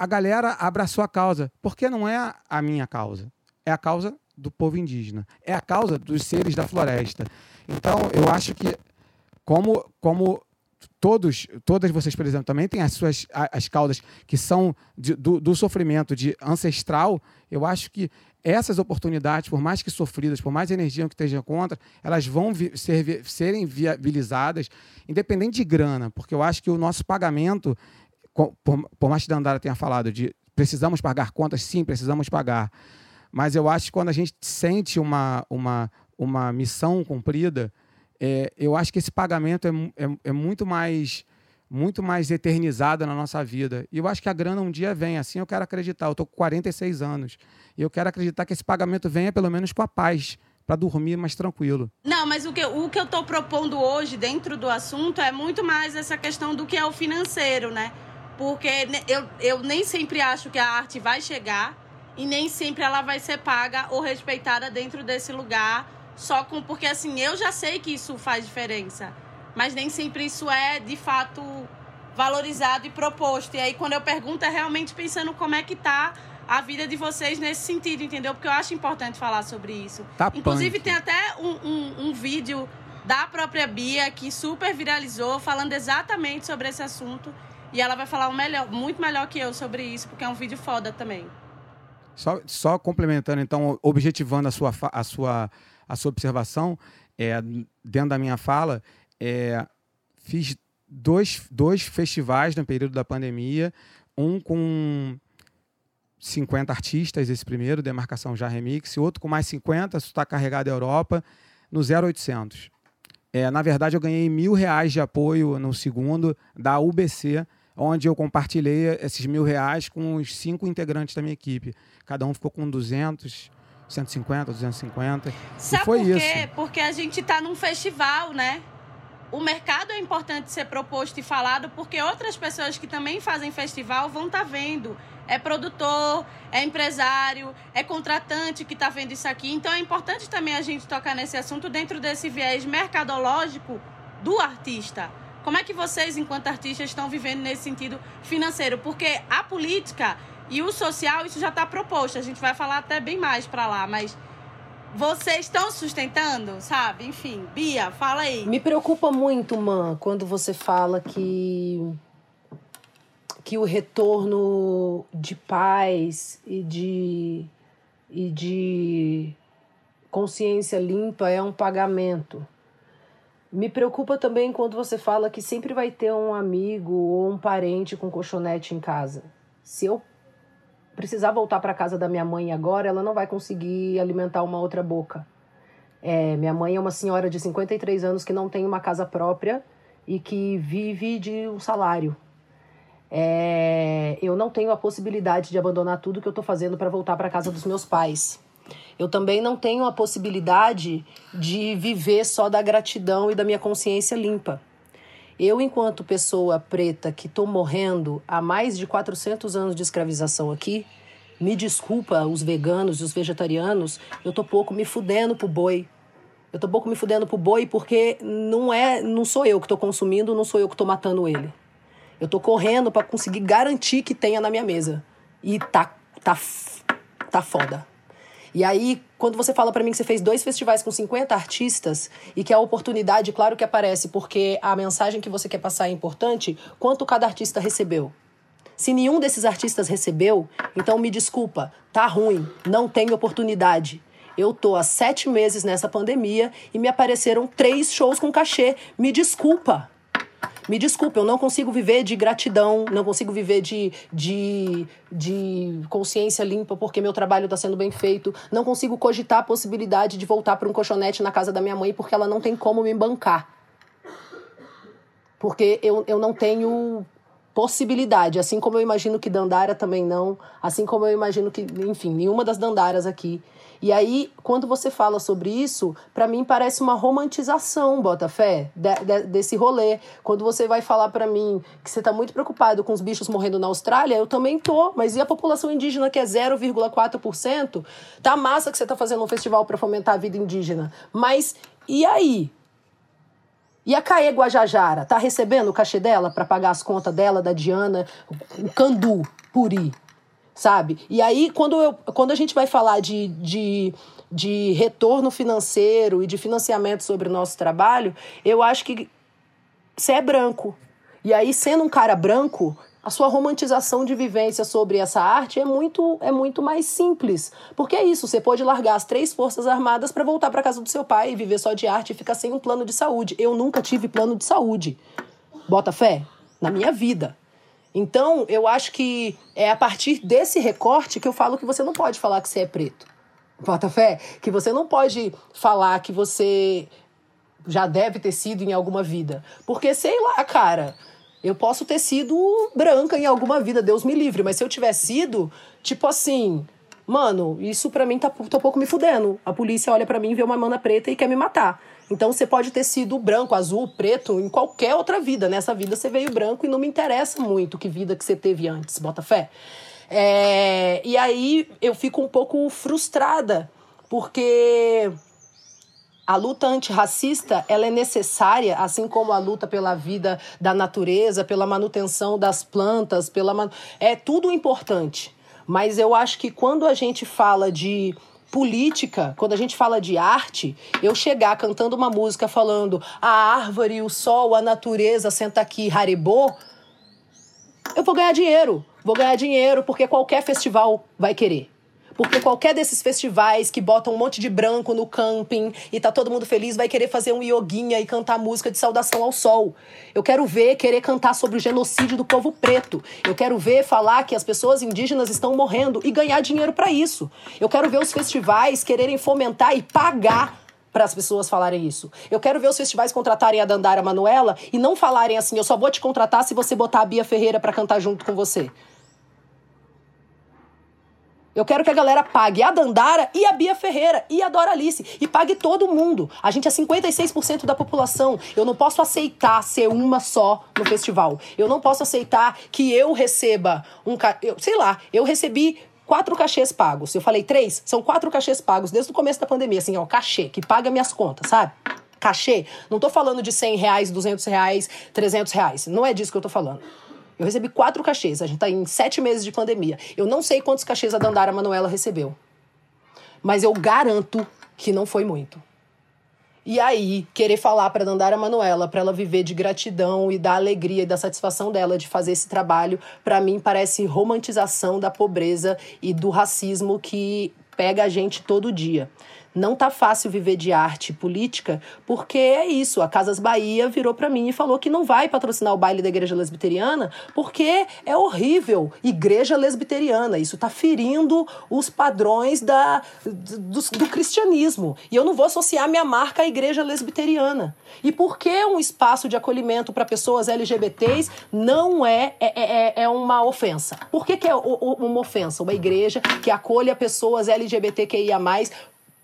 a galera abraçou a causa, porque não é a minha causa, é a causa do povo indígena, é a causa dos seres da floresta. Então, eu acho que como como todos, todas vocês, por exemplo, também têm as suas as causas que são de, do, do sofrimento de ancestral, eu acho que essas oportunidades, por mais que sofridas, por mais energia que estejam contra, elas vão vi, ser, serem viabilizadas, independente de grana, porque eu acho que o nosso pagamento por, por mais que Dandara tenha falado de precisamos pagar contas, sim, precisamos pagar. Mas eu acho que quando a gente sente uma, uma, uma missão cumprida, é, eu acho que esse pagamento é, é, é, muito mais muito mais eternizado na nossa vida. E eu acho que a grana um dia vem, assim eu quero acreditar. Eu estou com 46 anos. E eu quero acreditar que esse pagamento venha pelo menos com a paz para dormir mais tranquilo. Não, mas o que, o que eu estou propondo hoje dentro do assunto é muito mais essa questão do que é o financeiro, né? Porque eu, eu nem sempre acho que a arte vai chegar e nem sempre ela vai ser paga ou respeitada dentro desse lugar, só com porque assim, eu já sei que isso faz diferença, mas nem sempre isso é de fato valorizado e proposto. E aí quando eu pergunto é realmente pensando como é que tá a vida de vocês nesse sentido, entendeu? Porque eu acho importante falar sobre isso. Tá Inclusive punk. tem até um, um, um vídeo da própria Bia que super viralizou falando exatamente sobre esse assunto e ela vai falar melhor, muito melhor que eu sobre isso, porque é um vídeo foda também. Só, só complementando, então, objetivando a sua, a sua, a sua observação, é, dentro da minha fala, é, fiz dois, dois festivais no período da pandemia, um com 50 artistas, esse primeiro, Demarcação Já Remix, e outro com mais 50, está carregado à Europa, no 0800. É, na verdade, eu ganhei mil reais de apoio no segundo da UBC, onde eu compartilhei esses mil reais com os cinco integrantes da minha equipe. Cada um ficou com 200, 150, 250. Sabe e foi por quê? isso. Porque a gente está num festival, né? O mercado é importante ser proposto e falado porque outras pessoas que também fazem festival vão estar tá vendo. É produtor, é empresário, é contratante que está vendo isso aqui. Então é importante também a gente tocar nesse assunto dentro desse viés mercadológico do artista. Como é que vocês, enquanto artistas, estão vivendo nesse sentido financeiro? Porque a política e o social, isso já está proposto. A gente vai falar até bem mais para lá, mas vocês estão sustentando, sabe? Enfim, Bia, fala aí. Me preocupa muito, Man, quando você fala que que o retorno de paz e de e de consciência limpa é um pagamento. Me preocupa também quando você fala que sempre vai ter um amigo ou um parente com colchonete em casa. Se eu precisar voltar para casa da minha mãe agora, ela não vai conseguir alimentar uma outra boca. É, minha mãe é uma senhora de 53 anos que não tem uma casa própria e que vive de um salário. É, eu não tenho a possibilidade de abandonar tudo que eu estou fazendo para voltar para casa dos meus pais. Eu também não tenho a possibilidade de viver só da gratidão e da minha consciência limpa. Eu, enquanto pessoa preta que estou morrendo há mais de 400 anos de escravização aqui, me desculpa os veganos e os vegetarianos, eu tô pouco me fudendo pro boi. Eu tô pouco me fudendo pro boi porque não é, não sou eu que estou consumindo, não sou eu que estou matando ele. Eu tô correndo para conseguir garantir que tenha na minha mesa. E tá tá tá foda. E aí, quando você fala para mim que você fez dois festivais com 50 artistas e que a oportunidade, claro que aparece, porque a mensagem que você quer passar é importante, quanto cada artista recebeu? Se nenhum desses artistas recebeu, então me desculpa, tá ruim, não tem oportunidade. Eu tô há sete meses nessa pandemia e me apareceram três shows com cachê. Me desculpa. Me desculpa, eu não consigo viver de gratidão, não consigo viver de, de, de consciência limpa porque meu trabalho está sendo bem feito, não consigo cogitar a possibilidade de voltar para um colchonete na casa da minha mãe porque ela não tem como me bancar. Porque eu, eu não tenho possibilidade, assim como eu imagino que Dandara também não, assim como eu imagino que, enfim, nenhuma das Dandaras aqui. E aí, quando você fala sobre isso, para mim parece uma romantização, Botafé, de, de, desse rolê. Quando você vai falar para mim que você tá muito preocupado com os bichos morrendo na Austrália, eu também tô, mas e a população indígena que é 0,4%? Tá massa que você tá fazendo um festival para fomentar a vida indígena, mas e aí? E a Caê Guajajara, tá recebendo o cachê dela para pagar as contas dela, da Diana, o Candu, Puri, sabe? E aí, quando, eu, quando a gente vai falar de, de, de retorno financeiro e de financiamento sobre o nosso trabalho, eu acho que você é branco. E aí, sendo um cara branco, a sua romantização de vivência sobre essa arte é muito é muito mais simples. Porque é isso, você pode largar as três forças armadas para voltar para casa do seu pai e viver só de arte e ficar sem um plano de saúde. Eu nunca tive plano de saúde. Bota fé na minha vida. Então, eu acho que é a partir desse recorte que eu falo que você não pode falar que você é preto. Bota fé? Que você não pode falar que você já deve ter sido em alguma vida. Porque, sei lá, cara, eu posso ter sido branca em alguma vida, Deus me livre, mas se eu tiver sido, tipo assim, mano, isso pra mim tá, tá um pouco me fudendo. A polícia olha para mim, vê uma mana preta e quer me matar. Então você pode ter sido branco, azul, preto em qualquer outra vida. Nessa vida você veio branco e não me interessa muito que vida que você teve antes, bota fé. É, e aí eu fico um pouco frustrada, porque a luta antirracista ela é necessária, assim como a luta pela vida da natureza, pela manutenção das plantas, pela é tudo importante. Mas eu acho que quando a gente fala de política, quando a gente fala de arte, eu chegar cantando uma música falando a árvore, o sol, a natureza, senta aqui, Haribo, eu vou ganhar dinheiro. Vou ganhar dinheiro porque qualquer festival vai querer. Porque qualquer desses festivais que botam um monte de branco no camping e tá todo mundo feliz vai querer fazer um yoguinha e cantar música de saudação ao sol. Eu quero ver querer cantar sobre o genocídio do povo preto. Eu quero ver falar que as pessoas indígenas estão morrendo e ganhar dinheiro para isso. Eu quero ver os festivais quererem fomentar e pagar para as pessoas falarem isso. Eu quero ver os festivais contratarem a Dandara Manuela e não falarem assim: eu só vou te contratar se você botar a Bia Ferreira para cantar junto com você. Eu quero que a galera pague a Dandara e a Bia Ferreira e a Doralice. E pague todo mundo. A gente é 56% da população. Eu não posso aceitar ser uma só no festival. Eu não posso aceitar que eu receba um. Eu, sei lá, eu recebi quatro cachês pagos. Eu falei três? São quatro cachês pagos desde o começo da pandemia. Assim, ó, cachê, que paga minhas contas, sabe? Cachê. Não tô falando de 100 reais, 200 reais, 300 reais. Não é disso que eu tô falando. Eu recebi quatro cachês. A gente está em sete meses de pandemia. Eu não sei quantos cachês a Dandara Manuela recebeu. Mas eu garanto que não foi muito. E aí, querer falar para Dandara Manuela, para ela viver de gratidão e da alegria e da satisfação dela de fazer esse trabalho, para mim parece romantização da pobreza e do racismo que pega a gente todo dia. Não tá fácil viver de arte política, porque é isso. A Casas Bahia virou para mim e falou que não vai patrocinar o baile da igreja lesbiteriana, porque é horrível. Igreja lesbiteriana, isso tá ferindo os padrões da, do, do cristianismo. E eu não vou associar minha marca à igreja lesbiteriana. E por que um espaço de acolhimento para pessoas LGBTs não é, é, é, é uma ofensa? Por que, que é uma ofensa? Uma igreja que acolha pessoas LGBTQIA,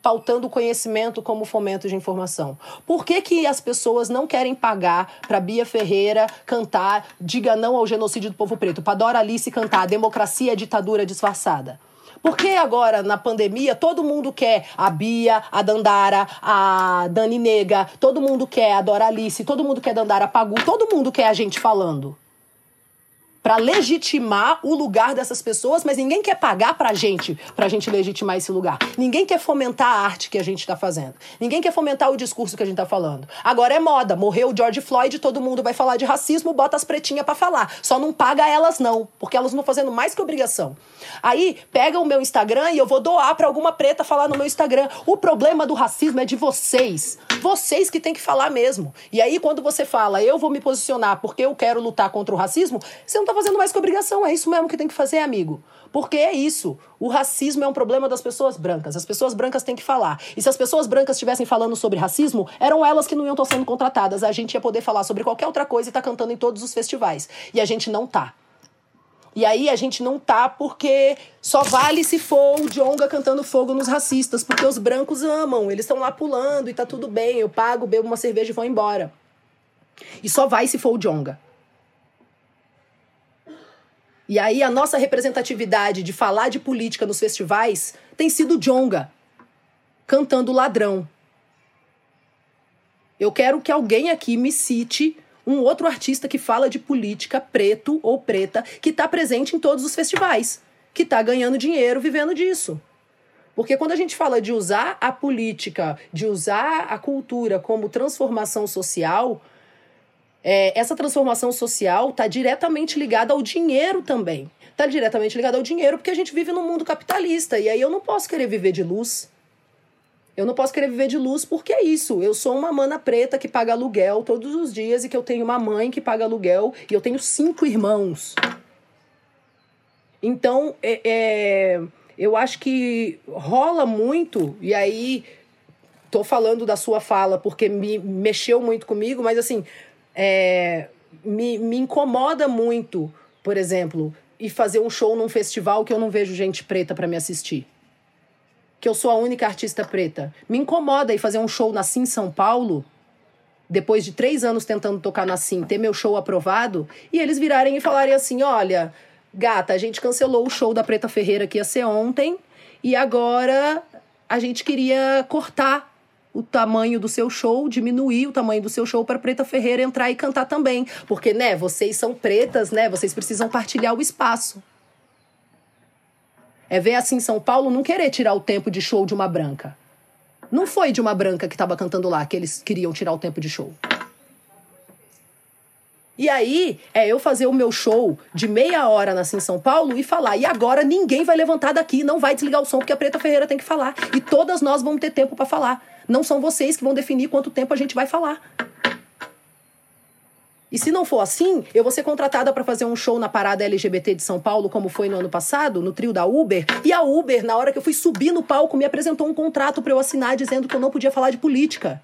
pautando conhecimento como fomento de informação. Por que, que as pessoas não querem pagar para Bia Ferreira cantar Diga Não ao Genocídio do Povo Preto, para Dora Alice cantar Democracia é Ditadura Disfarçada? Por que agora, na pandemia, todo mundo quer a Bia, a Dandara, a Dani Nega, todo mundo quer a Dora Alice, todo mundo quer Dandara Pagu, todo mundo quer a gente falando? Para legitimar o lugar dessas pessoas, mas ninguém quer pagar pra gente, pra gente legitimar esse lugar. Ninguém quer fomentar a arte que a gente tá fazendo. Ninguém quer fomentar o discurso que a gente tá falando. Agora é moda, morreu o George Floyd, todo mundo vai falar de racismo, bota as pretinhas para falar. Só não paga elas não, porque elas não estão fazendo mais que obrigação. Aí pega o meu Instagram e eu vou doar para alguma preta falar no meu Instagram. O problema do racismo é de vocês. Vocês que tem que falar mesmo. E aí quando você fala, eu vou me posicionar porque eu quero lutar contra o racismo, você não tá fazendo mais que obrigação. É isso mesmo que tem que fazer, amigo. Porque é isso. O racismo é um problema das pessoas brancas. As pessoas brancas têm que falar. E se as pessoas brancas estivessem falando sobre racismo, eram elas que não iam estar sendo contratadas. A gente ia poder falar sobre qualquer outra coisa e tá cantando em todos os festivais. E a gente não tá. E aí a gente não tá porque só vale se for o Jonga cantando fogo nos racistas, porque os brancos amam, eles estão lá pulando e tá tudo bem, eu pago, bebo uma cerveja e vou embora. E só vai se for o Jonga. E aí a nossa representatividade de falar de política nos festivais tem sido Jonga cantando ladrão. Eu quero que alguém aqui me cite um outro artista que fala de política preto ou preta que está presente em todos os festivais, que está ganhando dinheiro vivendo disso. Porque quando a gente fala de usar a política, de usar a cultura como transformação social, é, essa transformação social está diretamente ligada ao dinheiro também. Está diretamente ligada ao dinheiro porque a gente vive num mundo capitalista. E aí eu não posso querer viver de luz. Eu não posso querer viver de luz porque é isso. Eu sou uma mana preta que paga aluguel todos os dias e que eu tenho uma mãe que paga aluguel e eu tenho cinco irmãos. Então, é, é, eu acho que rola muito, e aí tô falando da sua fala porque me mexeu muito comigo, mas assim, é, me, me incomoda muito, por exemplo, ir fazer um show num festival que eu não vejo gente preta para me assistir. Que eu sou a única artista preta. Me incomoda ir fazer um show na Sim São Paulo, depois de três anos tentando tocar na Sim, ter meu show aprovado, e eles virarem e falarem assim: olha, gata, a gente cancelou o show da Preta Ferreira que ia ser ontem, e agora a gente queria cortar o tamanho do seu show, diminuir o tamanho do seu show para Preta Ferreira entrar e cantar também. Porque, né, vocês são pretas, né? Vocês precisam partilhar o espaço. É ver assim São Paulo não querer tirar o tempo de show de uma branca. Não foi de uma branca que estava cantando lá que eles queriam tirar o tempo de show. E aí, é eu fazer o meu show de meia hora na Sim São Paulo e falar. E agora ninguém vai levantar daqui, não vai desligar o som, porque a Preta Ferreira tem que falar. E todas nós vamos ter tempo para falar. Não são vocês que vão definir quanto tempo a gente vai falar. E se não for assim, eu vou ser contratada para fazer um show na parada LGBT de São Paulo, como foi no ano passado, no trio da Uber. E a Uber, na hora que eu fui subir no palco, me apresentou um contrato para eu assinar dizendo que eu não podia falar de política.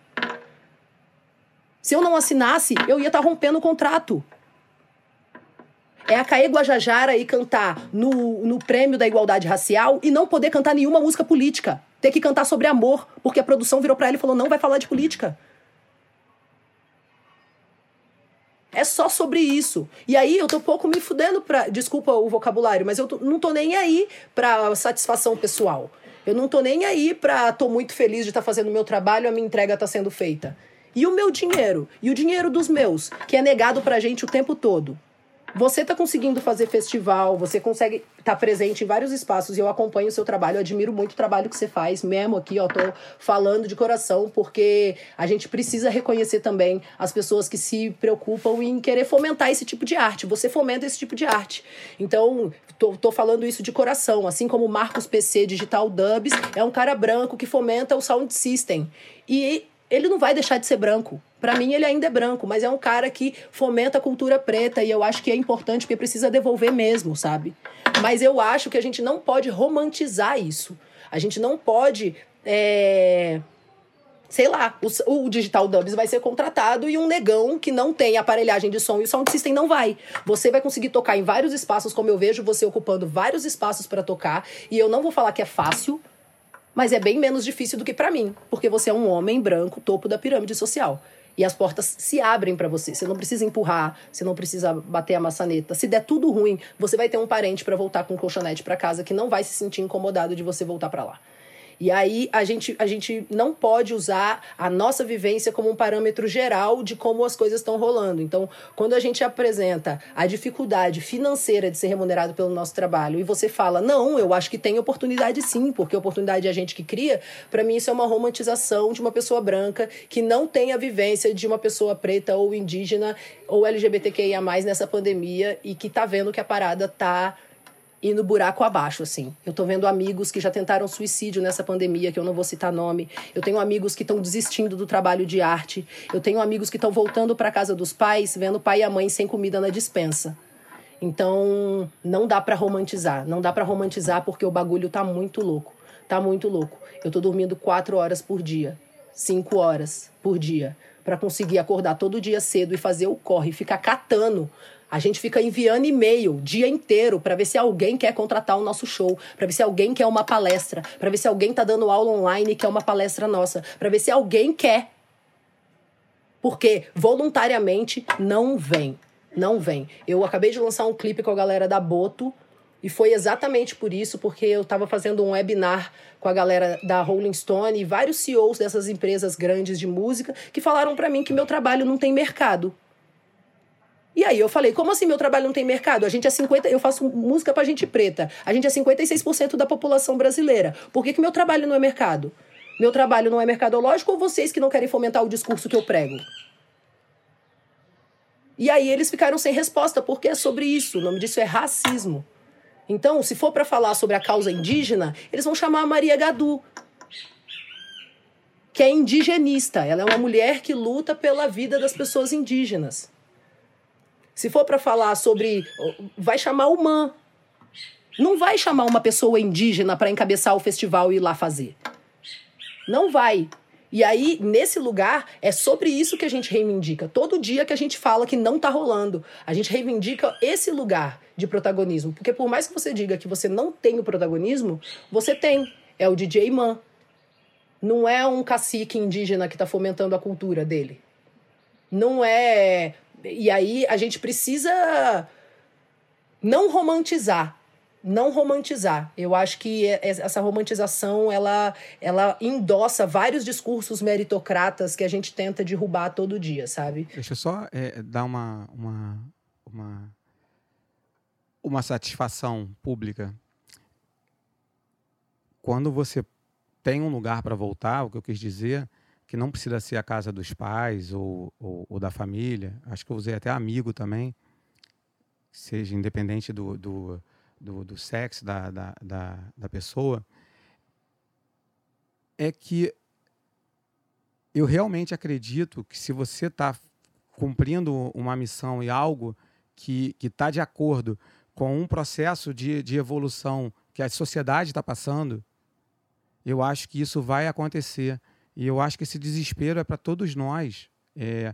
Se eu não assinasse, eu ia estar tá rompendo o contrato. É a Caê Guajajara ir cantar no, no prêmio da igualdade racial e não poder cantar nenhuma música política. Ter que cantar sobre amor, porque a produção virou pra ela e falou: não vai falar de política. É só sobre isso. E aí eu tô pouco me fudendo pra. Desculpa o vocabulário, mas eu não tô nem aí pra satisfação pessoal. Eu não tô nem aí pra. tô muito feliz de estar tá fazendo o meu trabalho, a minha entrega tá sendo feita. E o meu dinheiro? E o dinheiro dos meus, que é negado pra gente o tempo todo. Você está conseguindo fazer festival, você consegue estar tá presente em vários espaços e eu acompanho o seu trabalho, eu admiro muito o trabalho que você faz, mesmo aqui, ó, tô falando de coração, porque a gente precisa reconhecer também as pessoas que se preocupam em querer fomentar esse tipo de arte. Você fomenta esse tipo de arte. Então, tô, tô falando isso de coração, assim como o Marcos PC Digital Dubs é um cara branco que fomenta o sound system. E ele não vai deixar de ser branco. Para mim, ele ainda é branco, mas é um cara que fomenta a cultura preta e eu acho que é importante porque precisa devolver mesmo, sabe? Mas eu acho que a gente não pode romantizar isso. A gente não pode. É... Sei lá, o, o Digital Dubs vai ser contratado e um negão que não tem aparelhagem de som e o sound system não vai. Você vai conseguir tocar em vários espaços, como eu vejo você ocupando vários espaços para tocar. E eu não vou falar que é fácil, mas é bem menos difícil do que para mim, porque você é um homem branco, topo da pirâmide social. E as portas se abrem para você. Você não precisa empurrar, você não precisa bater a maçaneta. Se der tudo ruim, você vai ter um parente para voltar com um colchonete para casa que não vai se sentir incomodado de você voltar para lá. E aí a gente, a gente não pode usar a nossa vivência como um parâmetro geral de como as coisas estão rolando. Então, quando a gente apresenta a dificuldade financeira de ser remunerado pelo nosso trabalho e você fala, não, eu acho que tem oportunidade sim, porque oportunidade é a gente que cria, para mim isso é uma romantização de uma pessoa branca que não tem a vivência de uma pessoa preta ou indígena ou LGBTQIA nessa pandemia e que tá vendo que a parada tá e no buraco abaixo, assim. Eu tô vendo amigos que já tentaram suicídio nessa pandemia, que eu não vou citar nome. Eu tenho amigos que estão desistindo do trabalho de arte. Eu tenho amigos que estão voltando para casa dos pais, vendo o pai e a mãe sem comida na dispensa. Então, não dá para romantizar. Não dá para romantizar porque o bagulho tá muito louco. Tá muito louco. Eu tô dormindo quatro horas por dia, cinco horas por dia, para conseguir acordar todo dia cedo e fazer o corre, ficar catando a gente fica enviando e-mail dia inteiro para ver se alguém quer contratar o nosso show, para ver se alguém quer uma palestra, para ver se alguém tá dando aula online e quer uma palestra nossa, para ver se alguém quer. Porque voluntariamente não vem. Não vem. Eu acabei de lançar um clipe com a galera da Boto e foi exatamente por isso, porque eu estava fazendo um webinar com a galera da Rolling Stone e vários CEOs dessas empresas grandes de música que falaram para mim que meu trabalho não tem mercado. E aí eu falei, como assim meu trabalho não tem mercado? A gente é 50, eu faço música pra gente preta. A gente é 56% da população brasileira. Por que, que meu trabalho não é mercado? Meu trabalho não é mercadológico ou vocês que não querem fomentar o discurso que eu prego? E aí eles ficaram sem resposta, porque é sobre isso. O nome disso é racismo. Então, se for para falar sobre a causa indígena, eles vão chamar a Maria Gadu, que é indigenista. Ela é uma mulher que luta pela vida das pessoas indígenas. Se for para falar sobre. Vai chamar o MAN. Não vai chamar uma pessoa indígena para encabeçar o festival e ir lá fazer. Não vai. E aí, nesse lugar, é sobre isso que a gente reivindica. Todo dia que a gente fala que não tá rolando, a gente reivindica esse lugar de protagonismo. Porque por mais que você diga que você não tem o protagonismo, você tem. É o DJ Man. Não é um cacique indígena que está fomentando a cultura dele. Não é e aí a gente precisa não romantizar. Não romantizar. Eu acho que é, é, essa romantização ela, ela endossa vários discursos meritocratas que a gente tenta derrubar todo dia, sabe? Deixa eu só é, dar uma, uma, uma, uma satisfação pública. Quando você tem um lugar para voltar, o que eu quis dizer que não precisa ser a casa dos pais ou, ou, ou da família. Acho que eu usei até amigo também, seja independente do, do, do, do sexo da, da, da, da pessoa. É que eu realmente acredito que se você está cumprindo uma missão e algo que está de acordo com um processo de, de evolução que a sociedade está passando, eu acho que isso vai acontecer. E eu acho que esse desespero é para todos nós. É,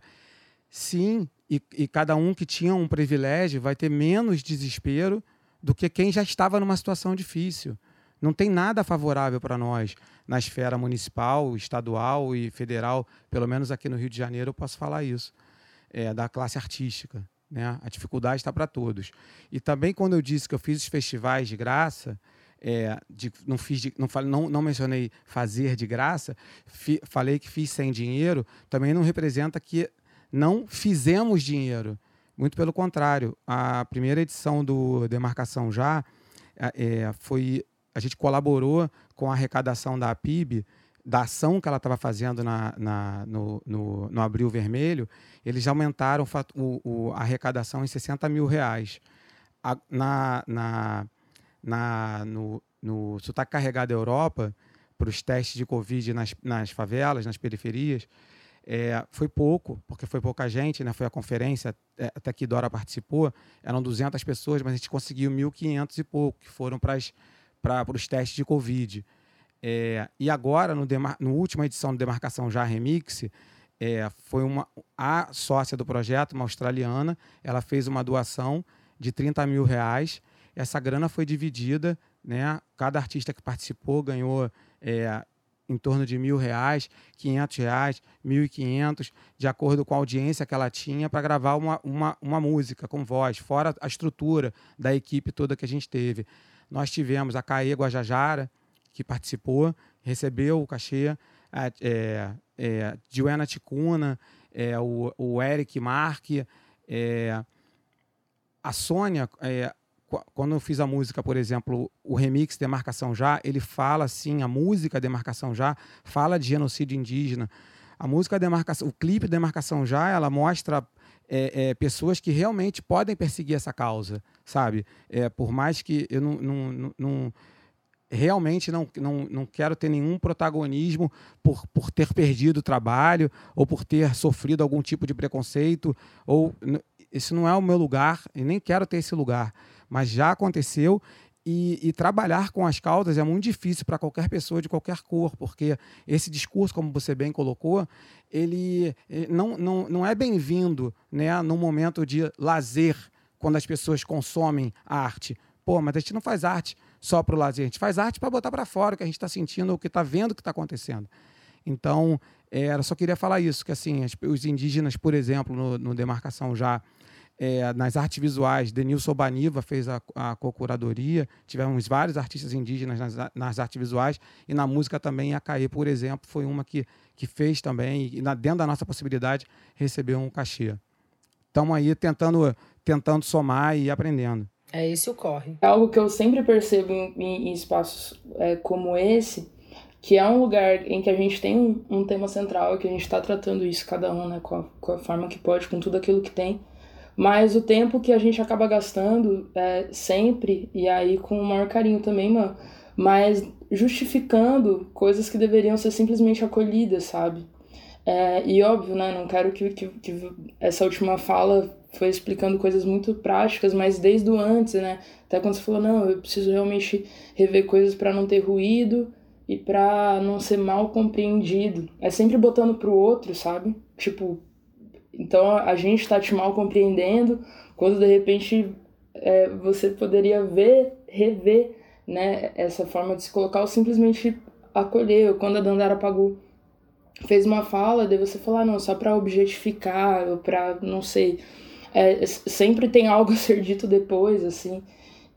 sim, e, e, cada um que tinha um privilégio vai ter menos desespero do que quem já estava numa situação difícil. Não tem nada favorável para nós na esfera municipal, estadual e federal, pelo menos aqui no Rio de Janeiro eu posso falar isso, é, da classe artística. Né? A dificuldade está para todos. E também quando eu disse que eu fiz os festivais de graça, é, de, não fiz de, não, não, não mencionei fazer de graça, fi, falei que fiz sem dinheiro, também não representa que não fizemos dinheiro. Muito pelo contrário, a primeira edição do Demarcação Já é, foi a gente colaborou com a arrecadação da PIB, da ação que ela estava fazendo na, na no, no, no, Abril Vermelho, eles aumentaram o, o, a arrecadação em 60 mil reais. A, na, na na, no, no sotaque carregado da Europa, para os testes de Covid nas, nas favelas, nas periferias, é, foi pouco, porque foi pouca gente, né? foi a conferência, é, até que Dora participou, eram 200 pessoas, mas a gente conseguiu 1.500 e pouco, que foram para os testes de Covid. É, e agora, no, no última edição do Demarcação Já Remix, é, foi uma, a sócia do projeto, uma australiana, ela fez uma doação de 30 mil reais essa grana foi dividida, né? Cada artista que participou ganhou é, em torno de mil reais, quinhentos reais, mil e quinhentos, de acordo com a audiência que ela tinha para gravar uma, uma, uma música com voz, fora a estrutura da equipe toda que a gente teve. Nós tivemos a Caê Guajajara, que participou, recebeu o cachê. A, é, é, Ticuna, é, o, o Eric Mark, é, a Sônia, é, quando eu fiz a música, por exemplo, o remix Demarcação Já, ele fala assim, a música Demarcação Já fala de genocídio indígena. A música Demarcação, o clipe Demarcação Já, ela mostra é, é, pessoas que realmente podem perseguir essa causa, sabe? É, por mais que eu não, não, não, realmente não, não, não quero ter nenhum protagonismo por, por ter perdido o trabalho ou por ter sofrido algum tipo de preconceito ou esse não é o meu lugar e nem quero ter esse lugar mas já aconteceu e, e, trabalhar com as causas é muito difícil para qualquer pessoa de qualquer cor, porque esse discurso, como você bem colocou, ele não, não, não é bem-vindo né, no momento de lazer, quando as pessoas consomem arte. Pô, mas a gente não faz arte só para o lazer, a gente faz arte para botar para fora o que a gente está sentindo, o que está vendo, o que está acontecendo. Então, era, só queria falar isso, que assim, os indígenas, por exemplo, no, no Demarcação já é, nas artes visuais, Denilson Baniva fez a, a co-curadoria, tivemos vários artistas indígenas nas, nas, artes visuais, e na música também a Caê, por exemplo, foi uma que, que fez também, e na, dentro da nossa possibilidade, recebeu um cachê. Estamos aí tentando, tentando somar e aprendendo. É esse o corre. É algo que eu sempre percebo em, em, em espaços é, como esse, que é um lugar em que a gente tem um, um tema central, que a gente está tratando isso, cada um, né, com a, com a forma que pode, com tudo aquilo que tem, mas o tempo que a gente acaba gastando é, sempre, e aí com o maior carinho também, mano, mas justificando coisas que deveriam ser simplesmente acolhidas, sabe? É, e óbvio, né, não quero que, que, que, essa última fala foi explicando coisas muito práticas, mas desde o antes, né? Até quando você falou, não, eu preciso realmente rever coisas para não ter ruído e para não ser mal compreendido. É sempre botando pro outro, sabe? Tipo, então a gente está te mal compreendendo quando de repente é, você poderia ver, rever né, essa forma de se colocar ou simplesmente acolher. Quando a Dandara Pagu fez uma fala, daí você falar, ah, não, só para objetificar, ou para, não sei. É, sempre tem algo a ser dito depois, assim.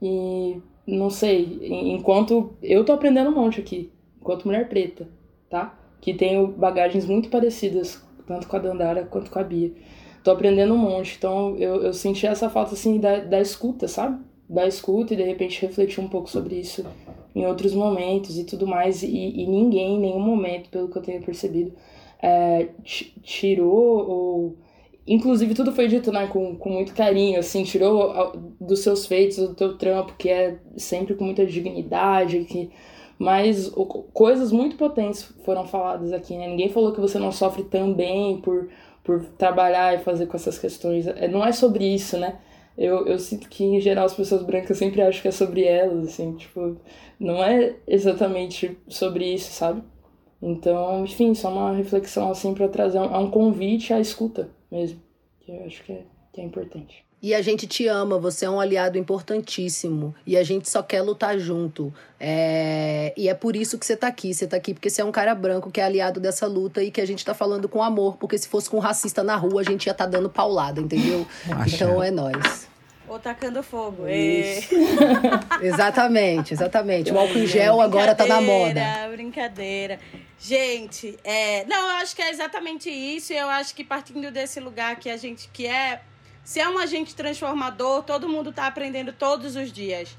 E não sei, enquanto eu tô aprendendo um monte aqui, enquanto mulher preta, tá? Que tenho bagagens muito parecidas tanto com a Dandara quanto com a Bia. Tô aprendendo um monte, então eu, eu senti essa falta, assim, da, da escuta, sabe? Da escuta e de repente refletir um pouco sobre isso em outros momentos e tudo mais. E, e ninguém, em nenhum momento, pelo que eu tenho percebido, é, tirou ou. Inclusive, tudo foi dito né, com, com muito carinho, assim, tirou dos seus feitos, do teu trampo, que é sempre com muita dignidade, que mas coisas muito potentes foram faladas aqui, né? Ninguém falou que você não sofre também por, por trabalhar e fazer com essas questões. É, não é sobre isso, né? Eu, eu sinto que, em geral, as pessoas brancas sempre acham que é sobre elas, assim, tipo, não é exatamente sobre isso, sabe? Então, enfim, só uma reflexão, assim, para trazer um, um convite à escuta mesmo, que eu acho que é, que é importante. E a gente te ama, você é um aliado importantíssimo. E a gente só quer lutar junto. É... E é por isso que você tá aqui. Você tá aqui porque você é um cara branco que é aliado dessa luta e que a gente tá falando com amor. Porque se fosse com um racista na rua, a gente ia estar tá dando paulada, entendeu? então é nós. Ou tacando fogo. Isso. exatamente, exatamente. O álcool em gel agora tá na moda. Brincadeira. Gente, é... não, eu acho que é exatamente isso. Eu acho que partindo desse lugar que a gente que é se é um agente transformador, todo mundo está aprendendo todos os dias.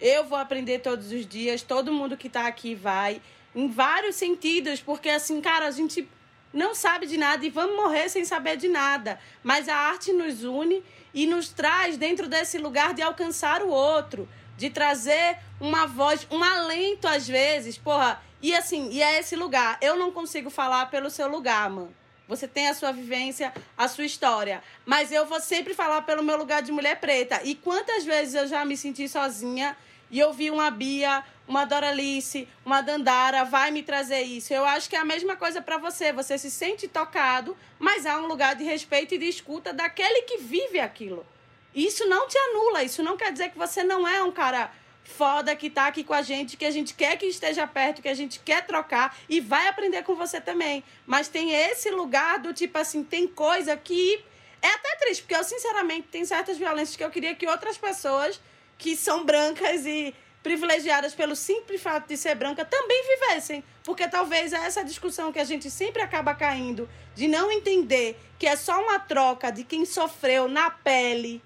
Eu vou aprender todos os dias, todo mundo que está aqui vai, em vários sentidos, porque assim, cara, a gente não sabe de nada e vamos morrer sem saber de nada. Mas a arte nos une e nos traz dentro desse lugar de alcançar o outro, de trazer uma voz, um alento às vezes, porra. E assim, e é esse lugar. Eu não consigo falar pelo seu lugar, mano. Você tem a sua vivência, a sua história. Mas eu vou sempre falar pelo meu lugar de mulher preta. E quantas vezes eu já me senti sozinha e eu vi uma Bia, uma Doralice, uma Dandara, vai me trazer isso. Eu acho que é a mesma coisa para você. Você se sente tocado, mas há um lugar de respeito e de escuta daquele que vive aquilo. Isso não te anula, isso não quer dizer que você não é um cara foda que tá aqui com a gente, que a gente quer que esteja perto, que a gente quer trocar e vai aprender com você também. Mas tem esse lugar do tipo assim, tem coisa que é até triste, porque eu sinceramente tem certas violências que eu queria que outras pessoas que são brancas e privilegiadas pelo simples fato de ser branca também vivessem. Porque talvez é essa discussão que a gente sempre acaba caindo, de não entender que é só uma troca de quem sofreu na pele.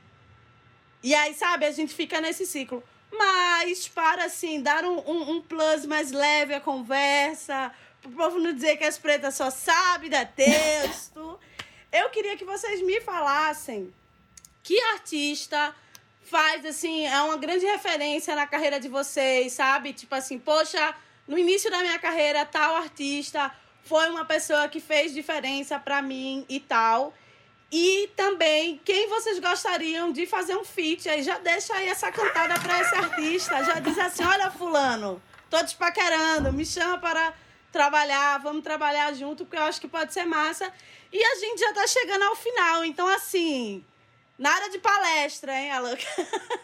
E aí, sabe, a gente fica nesse ciclo. Mas para, assim, dar um, um, um plus mais leve à conversa, pro povo não dizer que as pretas só sabem dar texto, eu queria que vocês me falassem que artista faz, assim, é uma grande referência na carreira de vocês, sabe? Tipo assim, poxa, no início da minha carreira, tal artista foi uma pessoa que fez diferença para mim e tal. E também, quem vocês gostariam de fazer um feat? Aí já deixa aí essa cantada para esse artista. Já diz assim: olha, Fulano, tô te paquerando, me chama para trabalhar, vamos trabalhar junto, porque eu acho que pode ser massa. E a gente já tá chegando ao final, então assim, Nada de palestra, hein, Alô?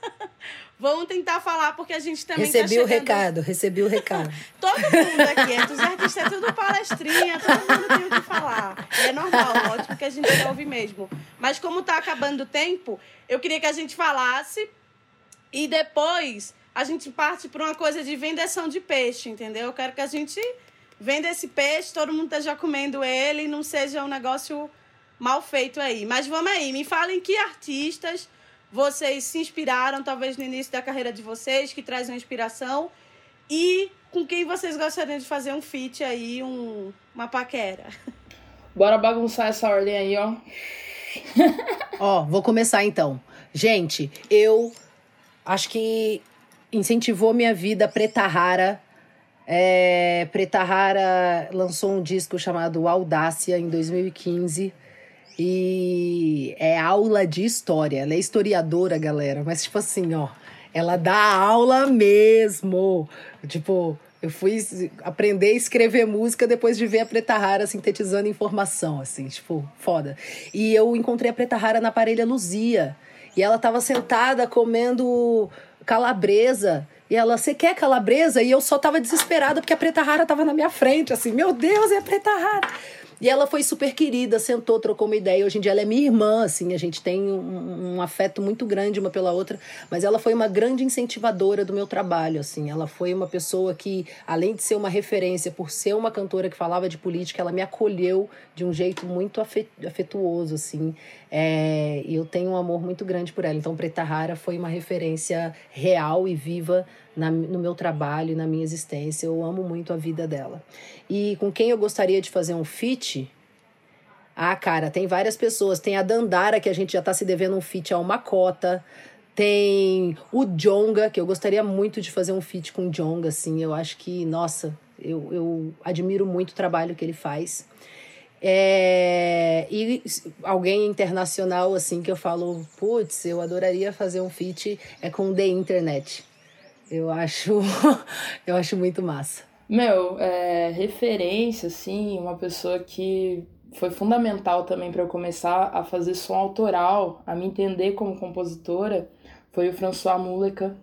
Vamos tentar falar, porque a gente também tá Recebi tá o recado, recebi o recado. todo mundo aqui, entre os artistas, é tudo palestrinha, todo mundo tem o que falar. É normal, ótimo que a gente ouve mesmo. Mas como tá acabando o tempo, eu queria que a gente falasse e depois a gente parte para uma coisa de vendação de peixe, entendeu? Eu quero que a gente venda esse peixe, todo mundo esteja comendo ele não seja um negócio mal feito aí. Mas vamos aí, me falem que artistas vocês se inspiraram, talvez no início da carreira de vocês, que traz uma inspiração, e com quem vocês gostariam de fazer um feat aí, um, uma paquera. Bora bagunçar essa ordem aí, ó. ó, vou começar então. Gente, eu acho que incentivou minha vida Preta Rara. É, Preta Rara lançou um disco chamado Audácia em 2015 e é aula de história. Ela é historiadora, galera. Mas, tipo assim, ó, ela dá aula mesmo. Tipo, eu fui aprender a escrever música depois de ver a Preta Rara sintetizando informação, assim, tipo, foda. E eu encontrei a Preta Rara na parelha Luzia. E ela tava sentada comendo calabresa. E ela, você quer calabresa? E eu só tava desesperada porque a Preta Rara tava na minha frente, assim, meu Deus, é a Preta Rara. E ela foi super querida, sentou, trocou uma ideia. Hoje em dia ela é minha irmã, assim, a gente tem um, um, afeto muito grande uma pela outra, mas ela foi uma grande incentivadora do meu trabalho, assim. Ela foi uma pessoa que, além de ser uma referência por ser uma cantora que falava de política, ela me acolheu de um jeito muito afetuoso, assim. É, e eu tenho um amor muito grande por ela. Então, Preta Rara foi uma referência real e viva na, no meu trabalho e na minha existência. Eu amo muito a vida dela. E com quem eu gostaria de fazer um feat? Ah, cara, tem várias pessoas. Tem a Dandara, que a gente já tá se devendo um feat a uma cota. Tem o Jonga, que eu gostaria muito de fazer um feat com o Jonga, assim. Eu acho que, nossa, eu, eu admiro muito o trabalho que ele faz. É, e alguém internacional, assim, que eu falo, putz, eu adoraria fazer um feat é com The Internet. Eu acho, eu acho muito massa. Meu, é, referência, assim, uma pessoa que foi fundamental também para eu começar a fazer som autoral, a me entender como compositora, foi o François Muleca.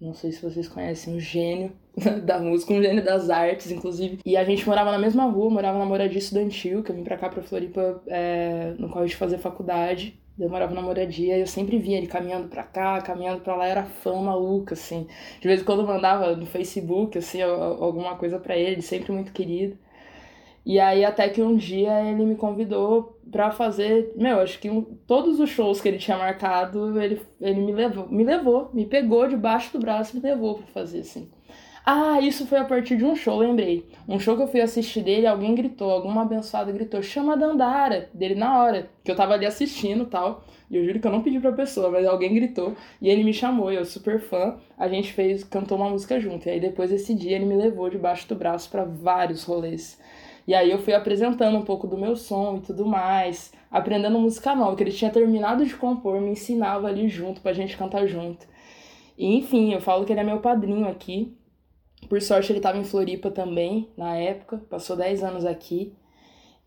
Não sei se vocês conhecem, um gênio da música, um gênio das artes, inclusive. E a gente morava na mesma rua, morava na moradia estudantil, que eu vim pra cá, pra Floripa, é, no qual de fazer faculdade. Eu morava na moradia e eu sempre via ele caminhando pra cá, caminhando pra lá, era fã maluca, assim. De vez em quando eu mandava no Facebook, assim, alguma coisa para ele, sempre muito querido. E aí até que um dia ele me convidou para fazer, meu, acho que um, todos os shows que ele tinha marcado, ele, ele me levou, me levou, me pegou debaixo do braço e me levou para fazer assim. Ah, isso foi a partir de um show, lembrei. Um show que eu fui assistir dele, alguém gritou, alguma abençoada gritou, chama a Dandara, dele na hora, que eu tava ali assistindo tal. E eu juro que eu não pedi pra pessoa, mas alguém gritou e ele me chamou, eu super fã. A gente fez, cantou uma música junto. E aí depois desse dia ele me levou debaixo do braço para vários rolês. E aí eu fui apresentando um pouco do meu som e tudo mais, aprendendo música nova, que ele tinha terminado de compor, me ensinava ali junto pra gente cantar junto. E enfim, eu falo que ele é meu padrinho aqui. Por sorte, ele estava em Floripa também, na época, passou 10 anos aqui.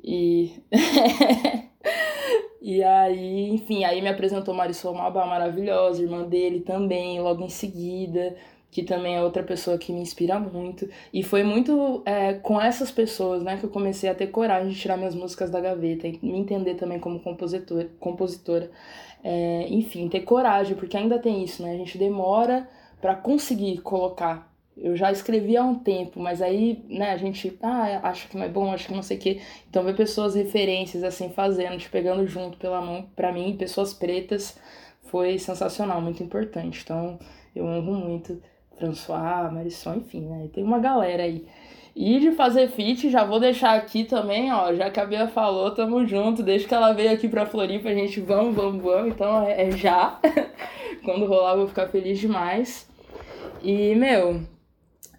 E. e aí, enfim, aí me apresentou Marisol Mabá, maravilhosa, irmã dele também, logo em seguida, que também é outra pessoa que me inspira muito. E foi muito é, com essas pessoas, né, que eu comecei a ter coragem de tirar minhas músicas da gaveta e me entender também como compositor, compositora. É, enfim, ter coragem, porque ainda tem isso, né? A gente demora para conseguir colocar. Eu já escrevi há um tempo, mas aí, né, a gente, ah, acho que não é bom, acho que não sei o quê. Então ver pessoas referências assim fazendo, te pegando junto pela mão, para mim, pessoas pretas, foi sensacional, muito importante. Então, eu honro muito François, Marisson, enfim, né? Tem uma galera aí. E de fazer fit, já vou deixar aqui também, ó, já que a Bia falou, tamo junto, desde que ela veio aqui pra Floripa, a gente vamos, vamos, vamos, então é, é já. Quando rolar, eu vou ficar feliz demais. E, meu,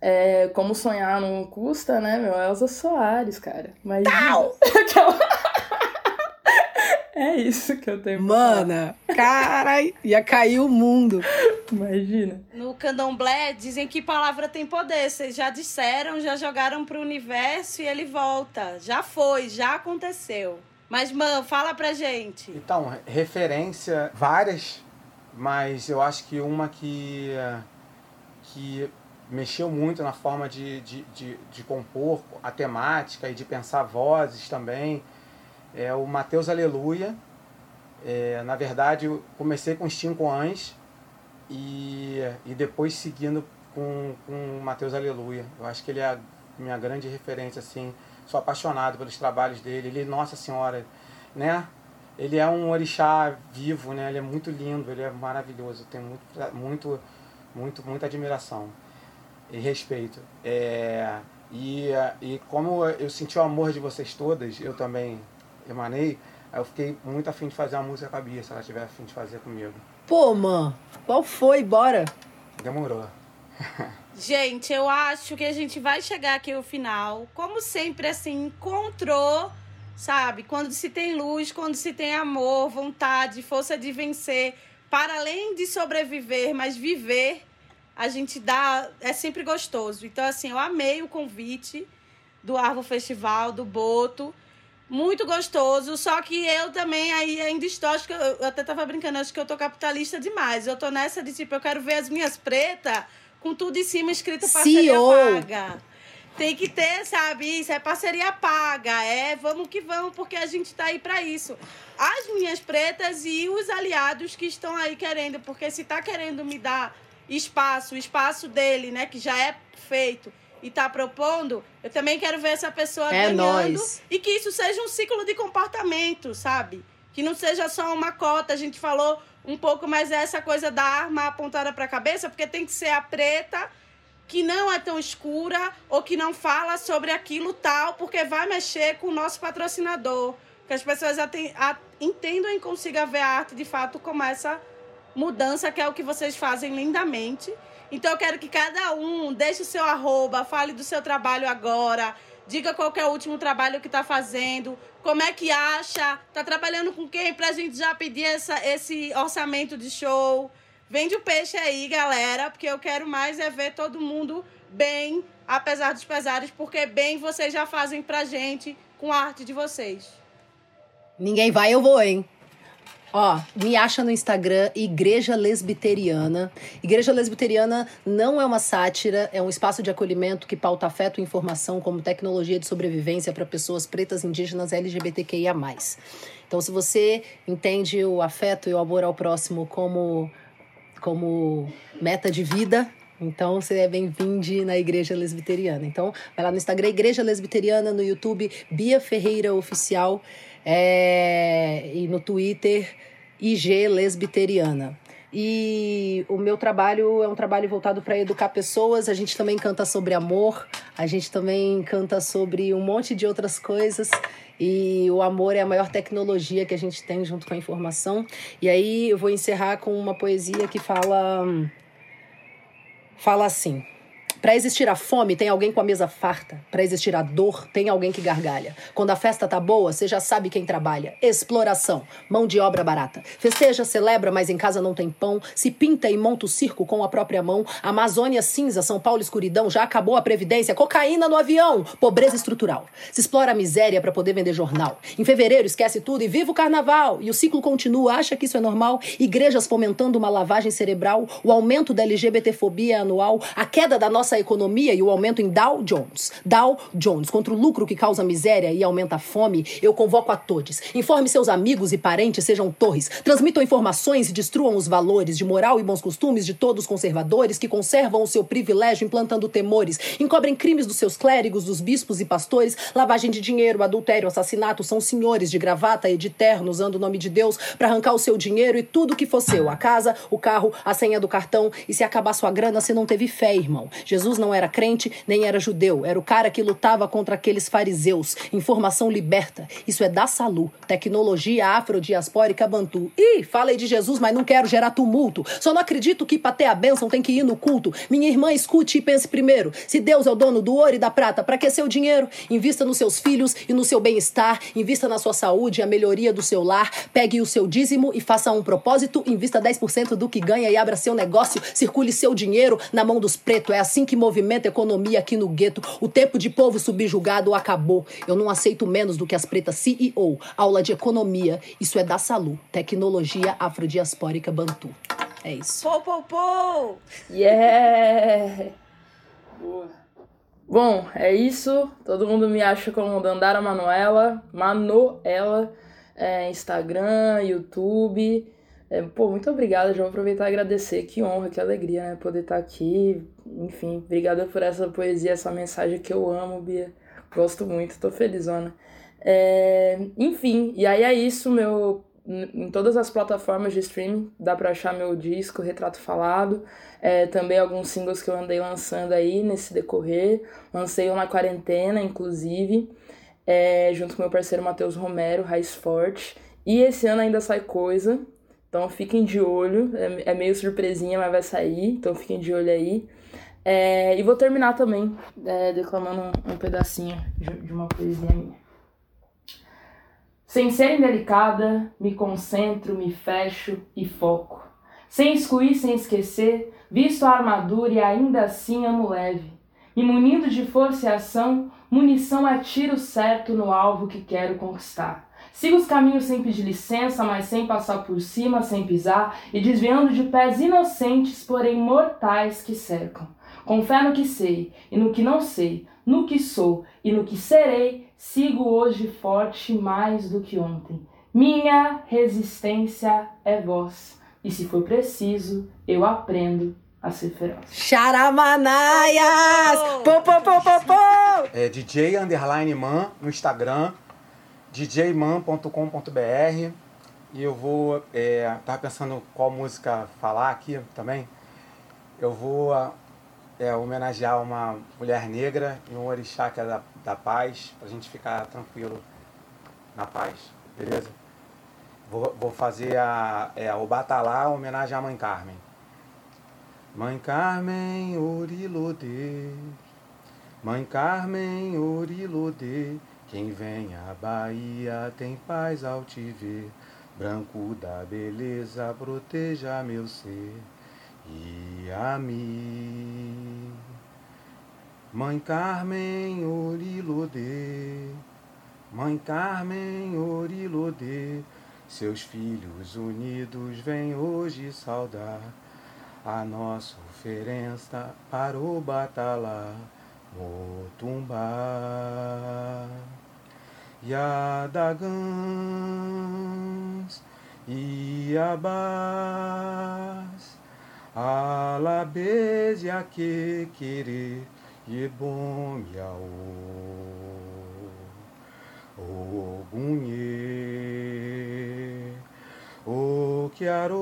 é, como sonhar não custa, né, meu? Elza Soares, cara. Mas. É isso que eu tenho Mana, carai, ia cair o mundo. Imagina. No candomblé dizem que palavra tem poder. Vocês já disseram, já jogaram pro universo e ele volta. Já foi, já aconteceu. Mas, man, fala pra gente. Então, referência, várias, mas eu acho que uma que, que mexeu muito na forma de, de, de, de compor a temática e de pensar vozes também é o Mateus Aleluia. É, na verdade, eu comecei com Cinco Anjos e, e depois seguindo com, com Mateus Aleluia. Eu acho que ele é a minha grande referência, assim. Sou apaixonado pelos trabalhos dele. Ele, Nossa Senhora, né? Ele é um orixá vivo, né? Ele é muito lindo, ele é maravilhoso. Eu tenho muito, muito, muito, muita admiração e respeito. É, e, e como eu senti o amor de vocês todas, eu também emanei, aí eu fiquei muito afim de fazer uma música com a Bia, se ela tiver afim de fazer comigo. Pô, mano, qual foi? Bora! Demorou. gente, eu acho que a gente vai chegar aqui ao final. Como sempre, assim, encontrou, sabe? Quando se tem luz, quando se tem amor, vontade, força de vencer, para além de sobreviver, mas viver, a gente dá. É sempre gostoso. Então, assim, eu amei o convite do Arvo Festival, do Boto. Muito gostoso, só que eu também aí ainda estou, acho que eu, eu até tava brincando, acho que eu tô capitalista demais. Eu tô nessa de tipo, eu quero ver as minhas pretas com tudo em cima escrito parceria CEO. paga. Tem que ter, sabe, isso é parceria paga, é vamos que vamos, porque a gente tá aí para isso. As minhas pretas e os aliados que estão aí querendo, porque se tá querendo me dar espaço, o espaço dele, né, que já é feito e tá propondo, eu também quero ver essa pessoa é ganhando. Nóis. E que isso seja um ciclo de comportamento, sabe? Que não seja só uma cota. A gente falou um pouco mais essa coisa da arma apontada para a cabeça, porque tem que ser a preta que não é tão escura ou que não fala sobre aquilo tal, porque vai mexer com o nosso patrocinador. Que as pessoas entendam e consigam ver a arte de fato como essa mudança, que é o que vocês fazem lindamente. Então eu quero que cada um deixe o seu arroba, fale do seu trabalho agora, diga qual é o último trabalho que está fazendo, como é que acha, tá trabalhando com quem pra gente já pedir essa, esse orçamento de show. Vende o peixe aí, galera, porque eu quero mais é ver todo mundo bem, apesar dos pesares, porque bem vocês já fazem pra gente com a arte de vocês. Ninguém vai, eu vou, hein? Ó, me acha no Instagram Igreja Lesbiteriana. Igreja Lesbiteriana não é uma sátira, é um espaço de acolhimento que pauta afeto e informação como tecnologia de sobrevivência para pessoas pretas, indígenas, LGBTQIA+. Então, se você entende o afeto e o amor ao próximo como, como meta de vida, então você é bem-vindo na Igreja Lesbiteriana. Então, vai lá no Instagram Igreja Lesbiteriana, no YouTube Bia Ferreira Oficial é, e no Twitter IG Lesbiteriana. E o meu trabalho é um trabalho voltado para educar pessoas. A gente também canta sobre amor, a gente também canta sobre um monte de outras coisas. E o amor é a maior tecnologia que a gente tem junto com a informação. E aí eu vou encerrar com uma poesia que fala fala assim: para existir a fome, tem alguém com a mesa farta. Para existir a dor, tem alguém que gargalha. Quando a festa tá boa, você já sabe quem trabalha. Exploração, mão de obra barata. Festeja, celebra, mas em casa não tem pão. Se pinta e monta o circo com a própria mão. Amazônia cinza, São Paulo escuridão, já acabou a previdência. Cocaína no avião, pobreza estrutural. Se explora a miséria para poder vender jornal. Em fevereiro esquece tudo e viva o carnaval. E o ciclo continua, acha que isso é normal? Igrejas fomentando uma lavagem cerebral, o aumento da LGBTfobia anual, a queda da nossa nossa economia e o aumento em Dow Jones. Dow Jones, contra o lucro que causa miséria e aumenta a fome, eu convoco a todos. Informe seus amigos e parentes, sejam torres. Transmitam informações e destruam os valores de moral e bons costumes de todos os conservadores que conservam o seu privilégio implantando temores. Encobrem crimes dos seus clérigos, dos bispos e pastores, lavagem de dinheiro, adultério, assassinato. São senhores de gravata e de terno usando o nome de Deus para arrancar o seu dinheiro e tudo que for seu. A casa, o carro, a senha do cartão. E se acabar sua grana, você não teve fé, irmão. Jesus não era crente, nem era judeu. Era o cara que lutava contra aqueles fariseus. Informação liberta. Isso é da Salu. Tecnologia afrodiaspórica bantu. Ih, falei de Jesus, mas não quero gerar tumulto. Só não acredito que pra ter a bênção tem que ir no culto. Minha irmã, escute e pense primeiro. Se Deus é o dono do ouro e da prata, para que seu dinheiro? Invista nos seus filhos e no seu bem-estar. Invista na sua saúde e a melhoria do seu lar. Pegue o seu dízimo e faça um propósito. Invista 10% do que ganha e abra seu negócio. Circule seu dinheiro na mão dos pretos. É assim que movimenta a economia aqui no gueto. O tempo de povo subjugado acabou. Eu não aceito menos do que as pretas CEO. Aula de economia. Isso é da Salu. Tecnologia afrodiaspórica Bantu. É isso. Pou, pou, pou! Yeah! Boa. Bom, é isso. Todo mundo me acha como Dandara Manuela, Manoela, é, Instagram, YouTube. É, pô, muito obrigada. Já vou aproveitar e agradecer. Que honra, que alegria, né? Poder estar aqui. Enfim, obrigada por essa poesia, essa mensagem que eu amo, Bia. Gosto muito, tô felizona. É, enfim, e aí é isso, meu. Em todas as plataformas de streaming dá pra achar meu disco, Retrato Falado. É, também alguns singles que eu andei lançando aí nesse decorrer. Lancei um na quarentena, inclusive, é, junto com meu parceiro Matheus Romero, Raiz Forte. E esse ano ainda sai coisa, então fiquem de olho. É, é meio surpresinha, mas vai sair, então fiquem de olho aí. É, e vou terminar também é, declamando um, um pedacinho de, uma poesia minha. Sem ser indelicada, me concentro, me fecho e foco. Sem excluir, sem esquecer, visto a armadura e ainda assim amo leve. Me munindo de força e ação, munição é tiro certo no alvo que quero conquistar. Sigo os caminhos sem pedir licença, mas sem passar por cima, sem pisar, e desviando de pés inocentes, porém mortais que cercam. Com fé no que sei e no que não sei, no que sou e no que serei, sigo hoje forte mais do que ontem. Minha resistência é voz, e se for preciso, eu aprendo a ser feroz. Charamanaias! Pô, pô, pô, pô, pô! É DJ Underline Man no Instagram, djman.com.br. E eu vou. É, tava pensando qual música falar aqui também. Eu vou é, homenagear uma mulher negra e um orixá que é da, da paz, pra gente ficar tranquilo na paz, beleza? Vou, vou fazer a, é, o Batalá, homenagem à Mãe Carmen. Mãe Carmen, Orilodê, Mãe Carmen, Orilodê, quem vem à Bahia tem paz ao te ver, branco da beleza, proteja meu ser e a mim. Mãe Carmen Orilodê, Mãe Carmen Orilodê, seus filhos unidos vêm hoje saudar a nossa oferenda para o Batalá, Motumbá. Yadagãs, Iabás, Alabês e Aquequerê, Yebom Yaô, Ogunhê, Oquiarô,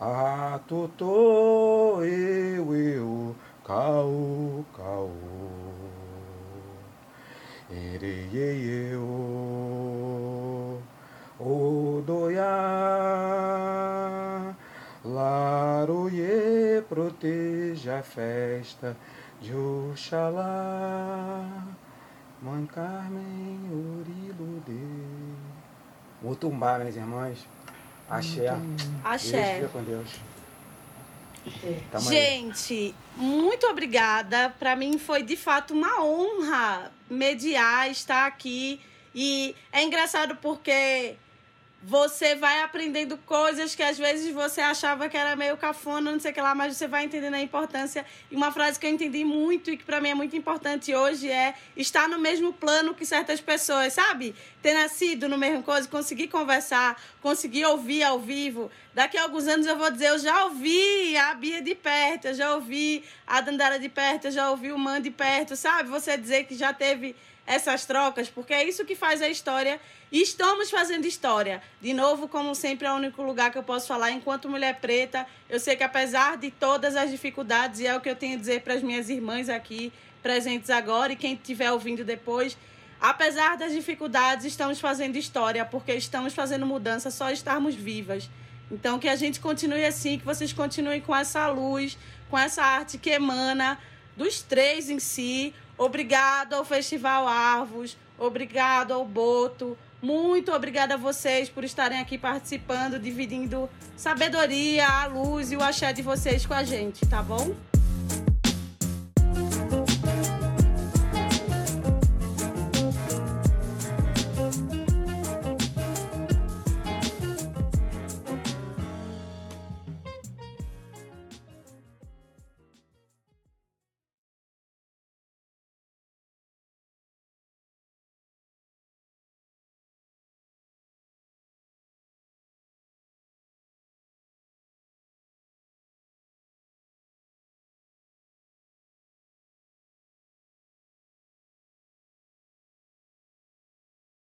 Atotô, eu, eu, Caô, Caô, Ereieiô, Odoiá, Laroie, proteja a festa de Oxalá, Mãe Carmen, Oriludê. Mutumbá, minhas irmãs. Axé. Axé. Fica com Deus. Tamo aí. Gente, muito obrigada. Para mim foi de fato uma honra mediar, estar aqui. E é engraçado porque você vai aprendendo coisas que às vezes você achava que era meio cafona, não sei o que lá, mas você vai entendendo a importância. E uma frase que eu entendi muito e que para mim é muito importante hoje é estar no mesmo plano que certas pessoas, sabe? Ter nascido no mesmo coisa, conseguir conversar, conseguir ouvir ao vivo. Daqui a alguns anos eu vou dizer, eu já ouvi a Bia de perto, eu já ouvi a Dandara de perto, eu já ouvi o Man de perto, sabe? Você dizer que já teve essas trocas, porque é isso que faz a história. E estamos fazendo história. De novo, como sempre, é o único lugar que eu posso falar. Enquanto mulher preta, eu sei que apesar de todas as dificuldades, e é o que eu tenho a dizer para as minhas irmãs aqui presentes agora e quem estiver ouvindo depois, apesar das dificuldades, estamos fazendo história, porque estamos fazendo mudança só estarmos vivas. Então, que a gente continue assim, que vocês continuem com essa luz, com essa arte que emana dos três em si, Obrigado ao Festival Arvos, obrigado ao Boto, muito obrigada a vocês por estarem aqui participando, dividindo sabedoria, a luz e o axé de vocês com a gente, tá bom?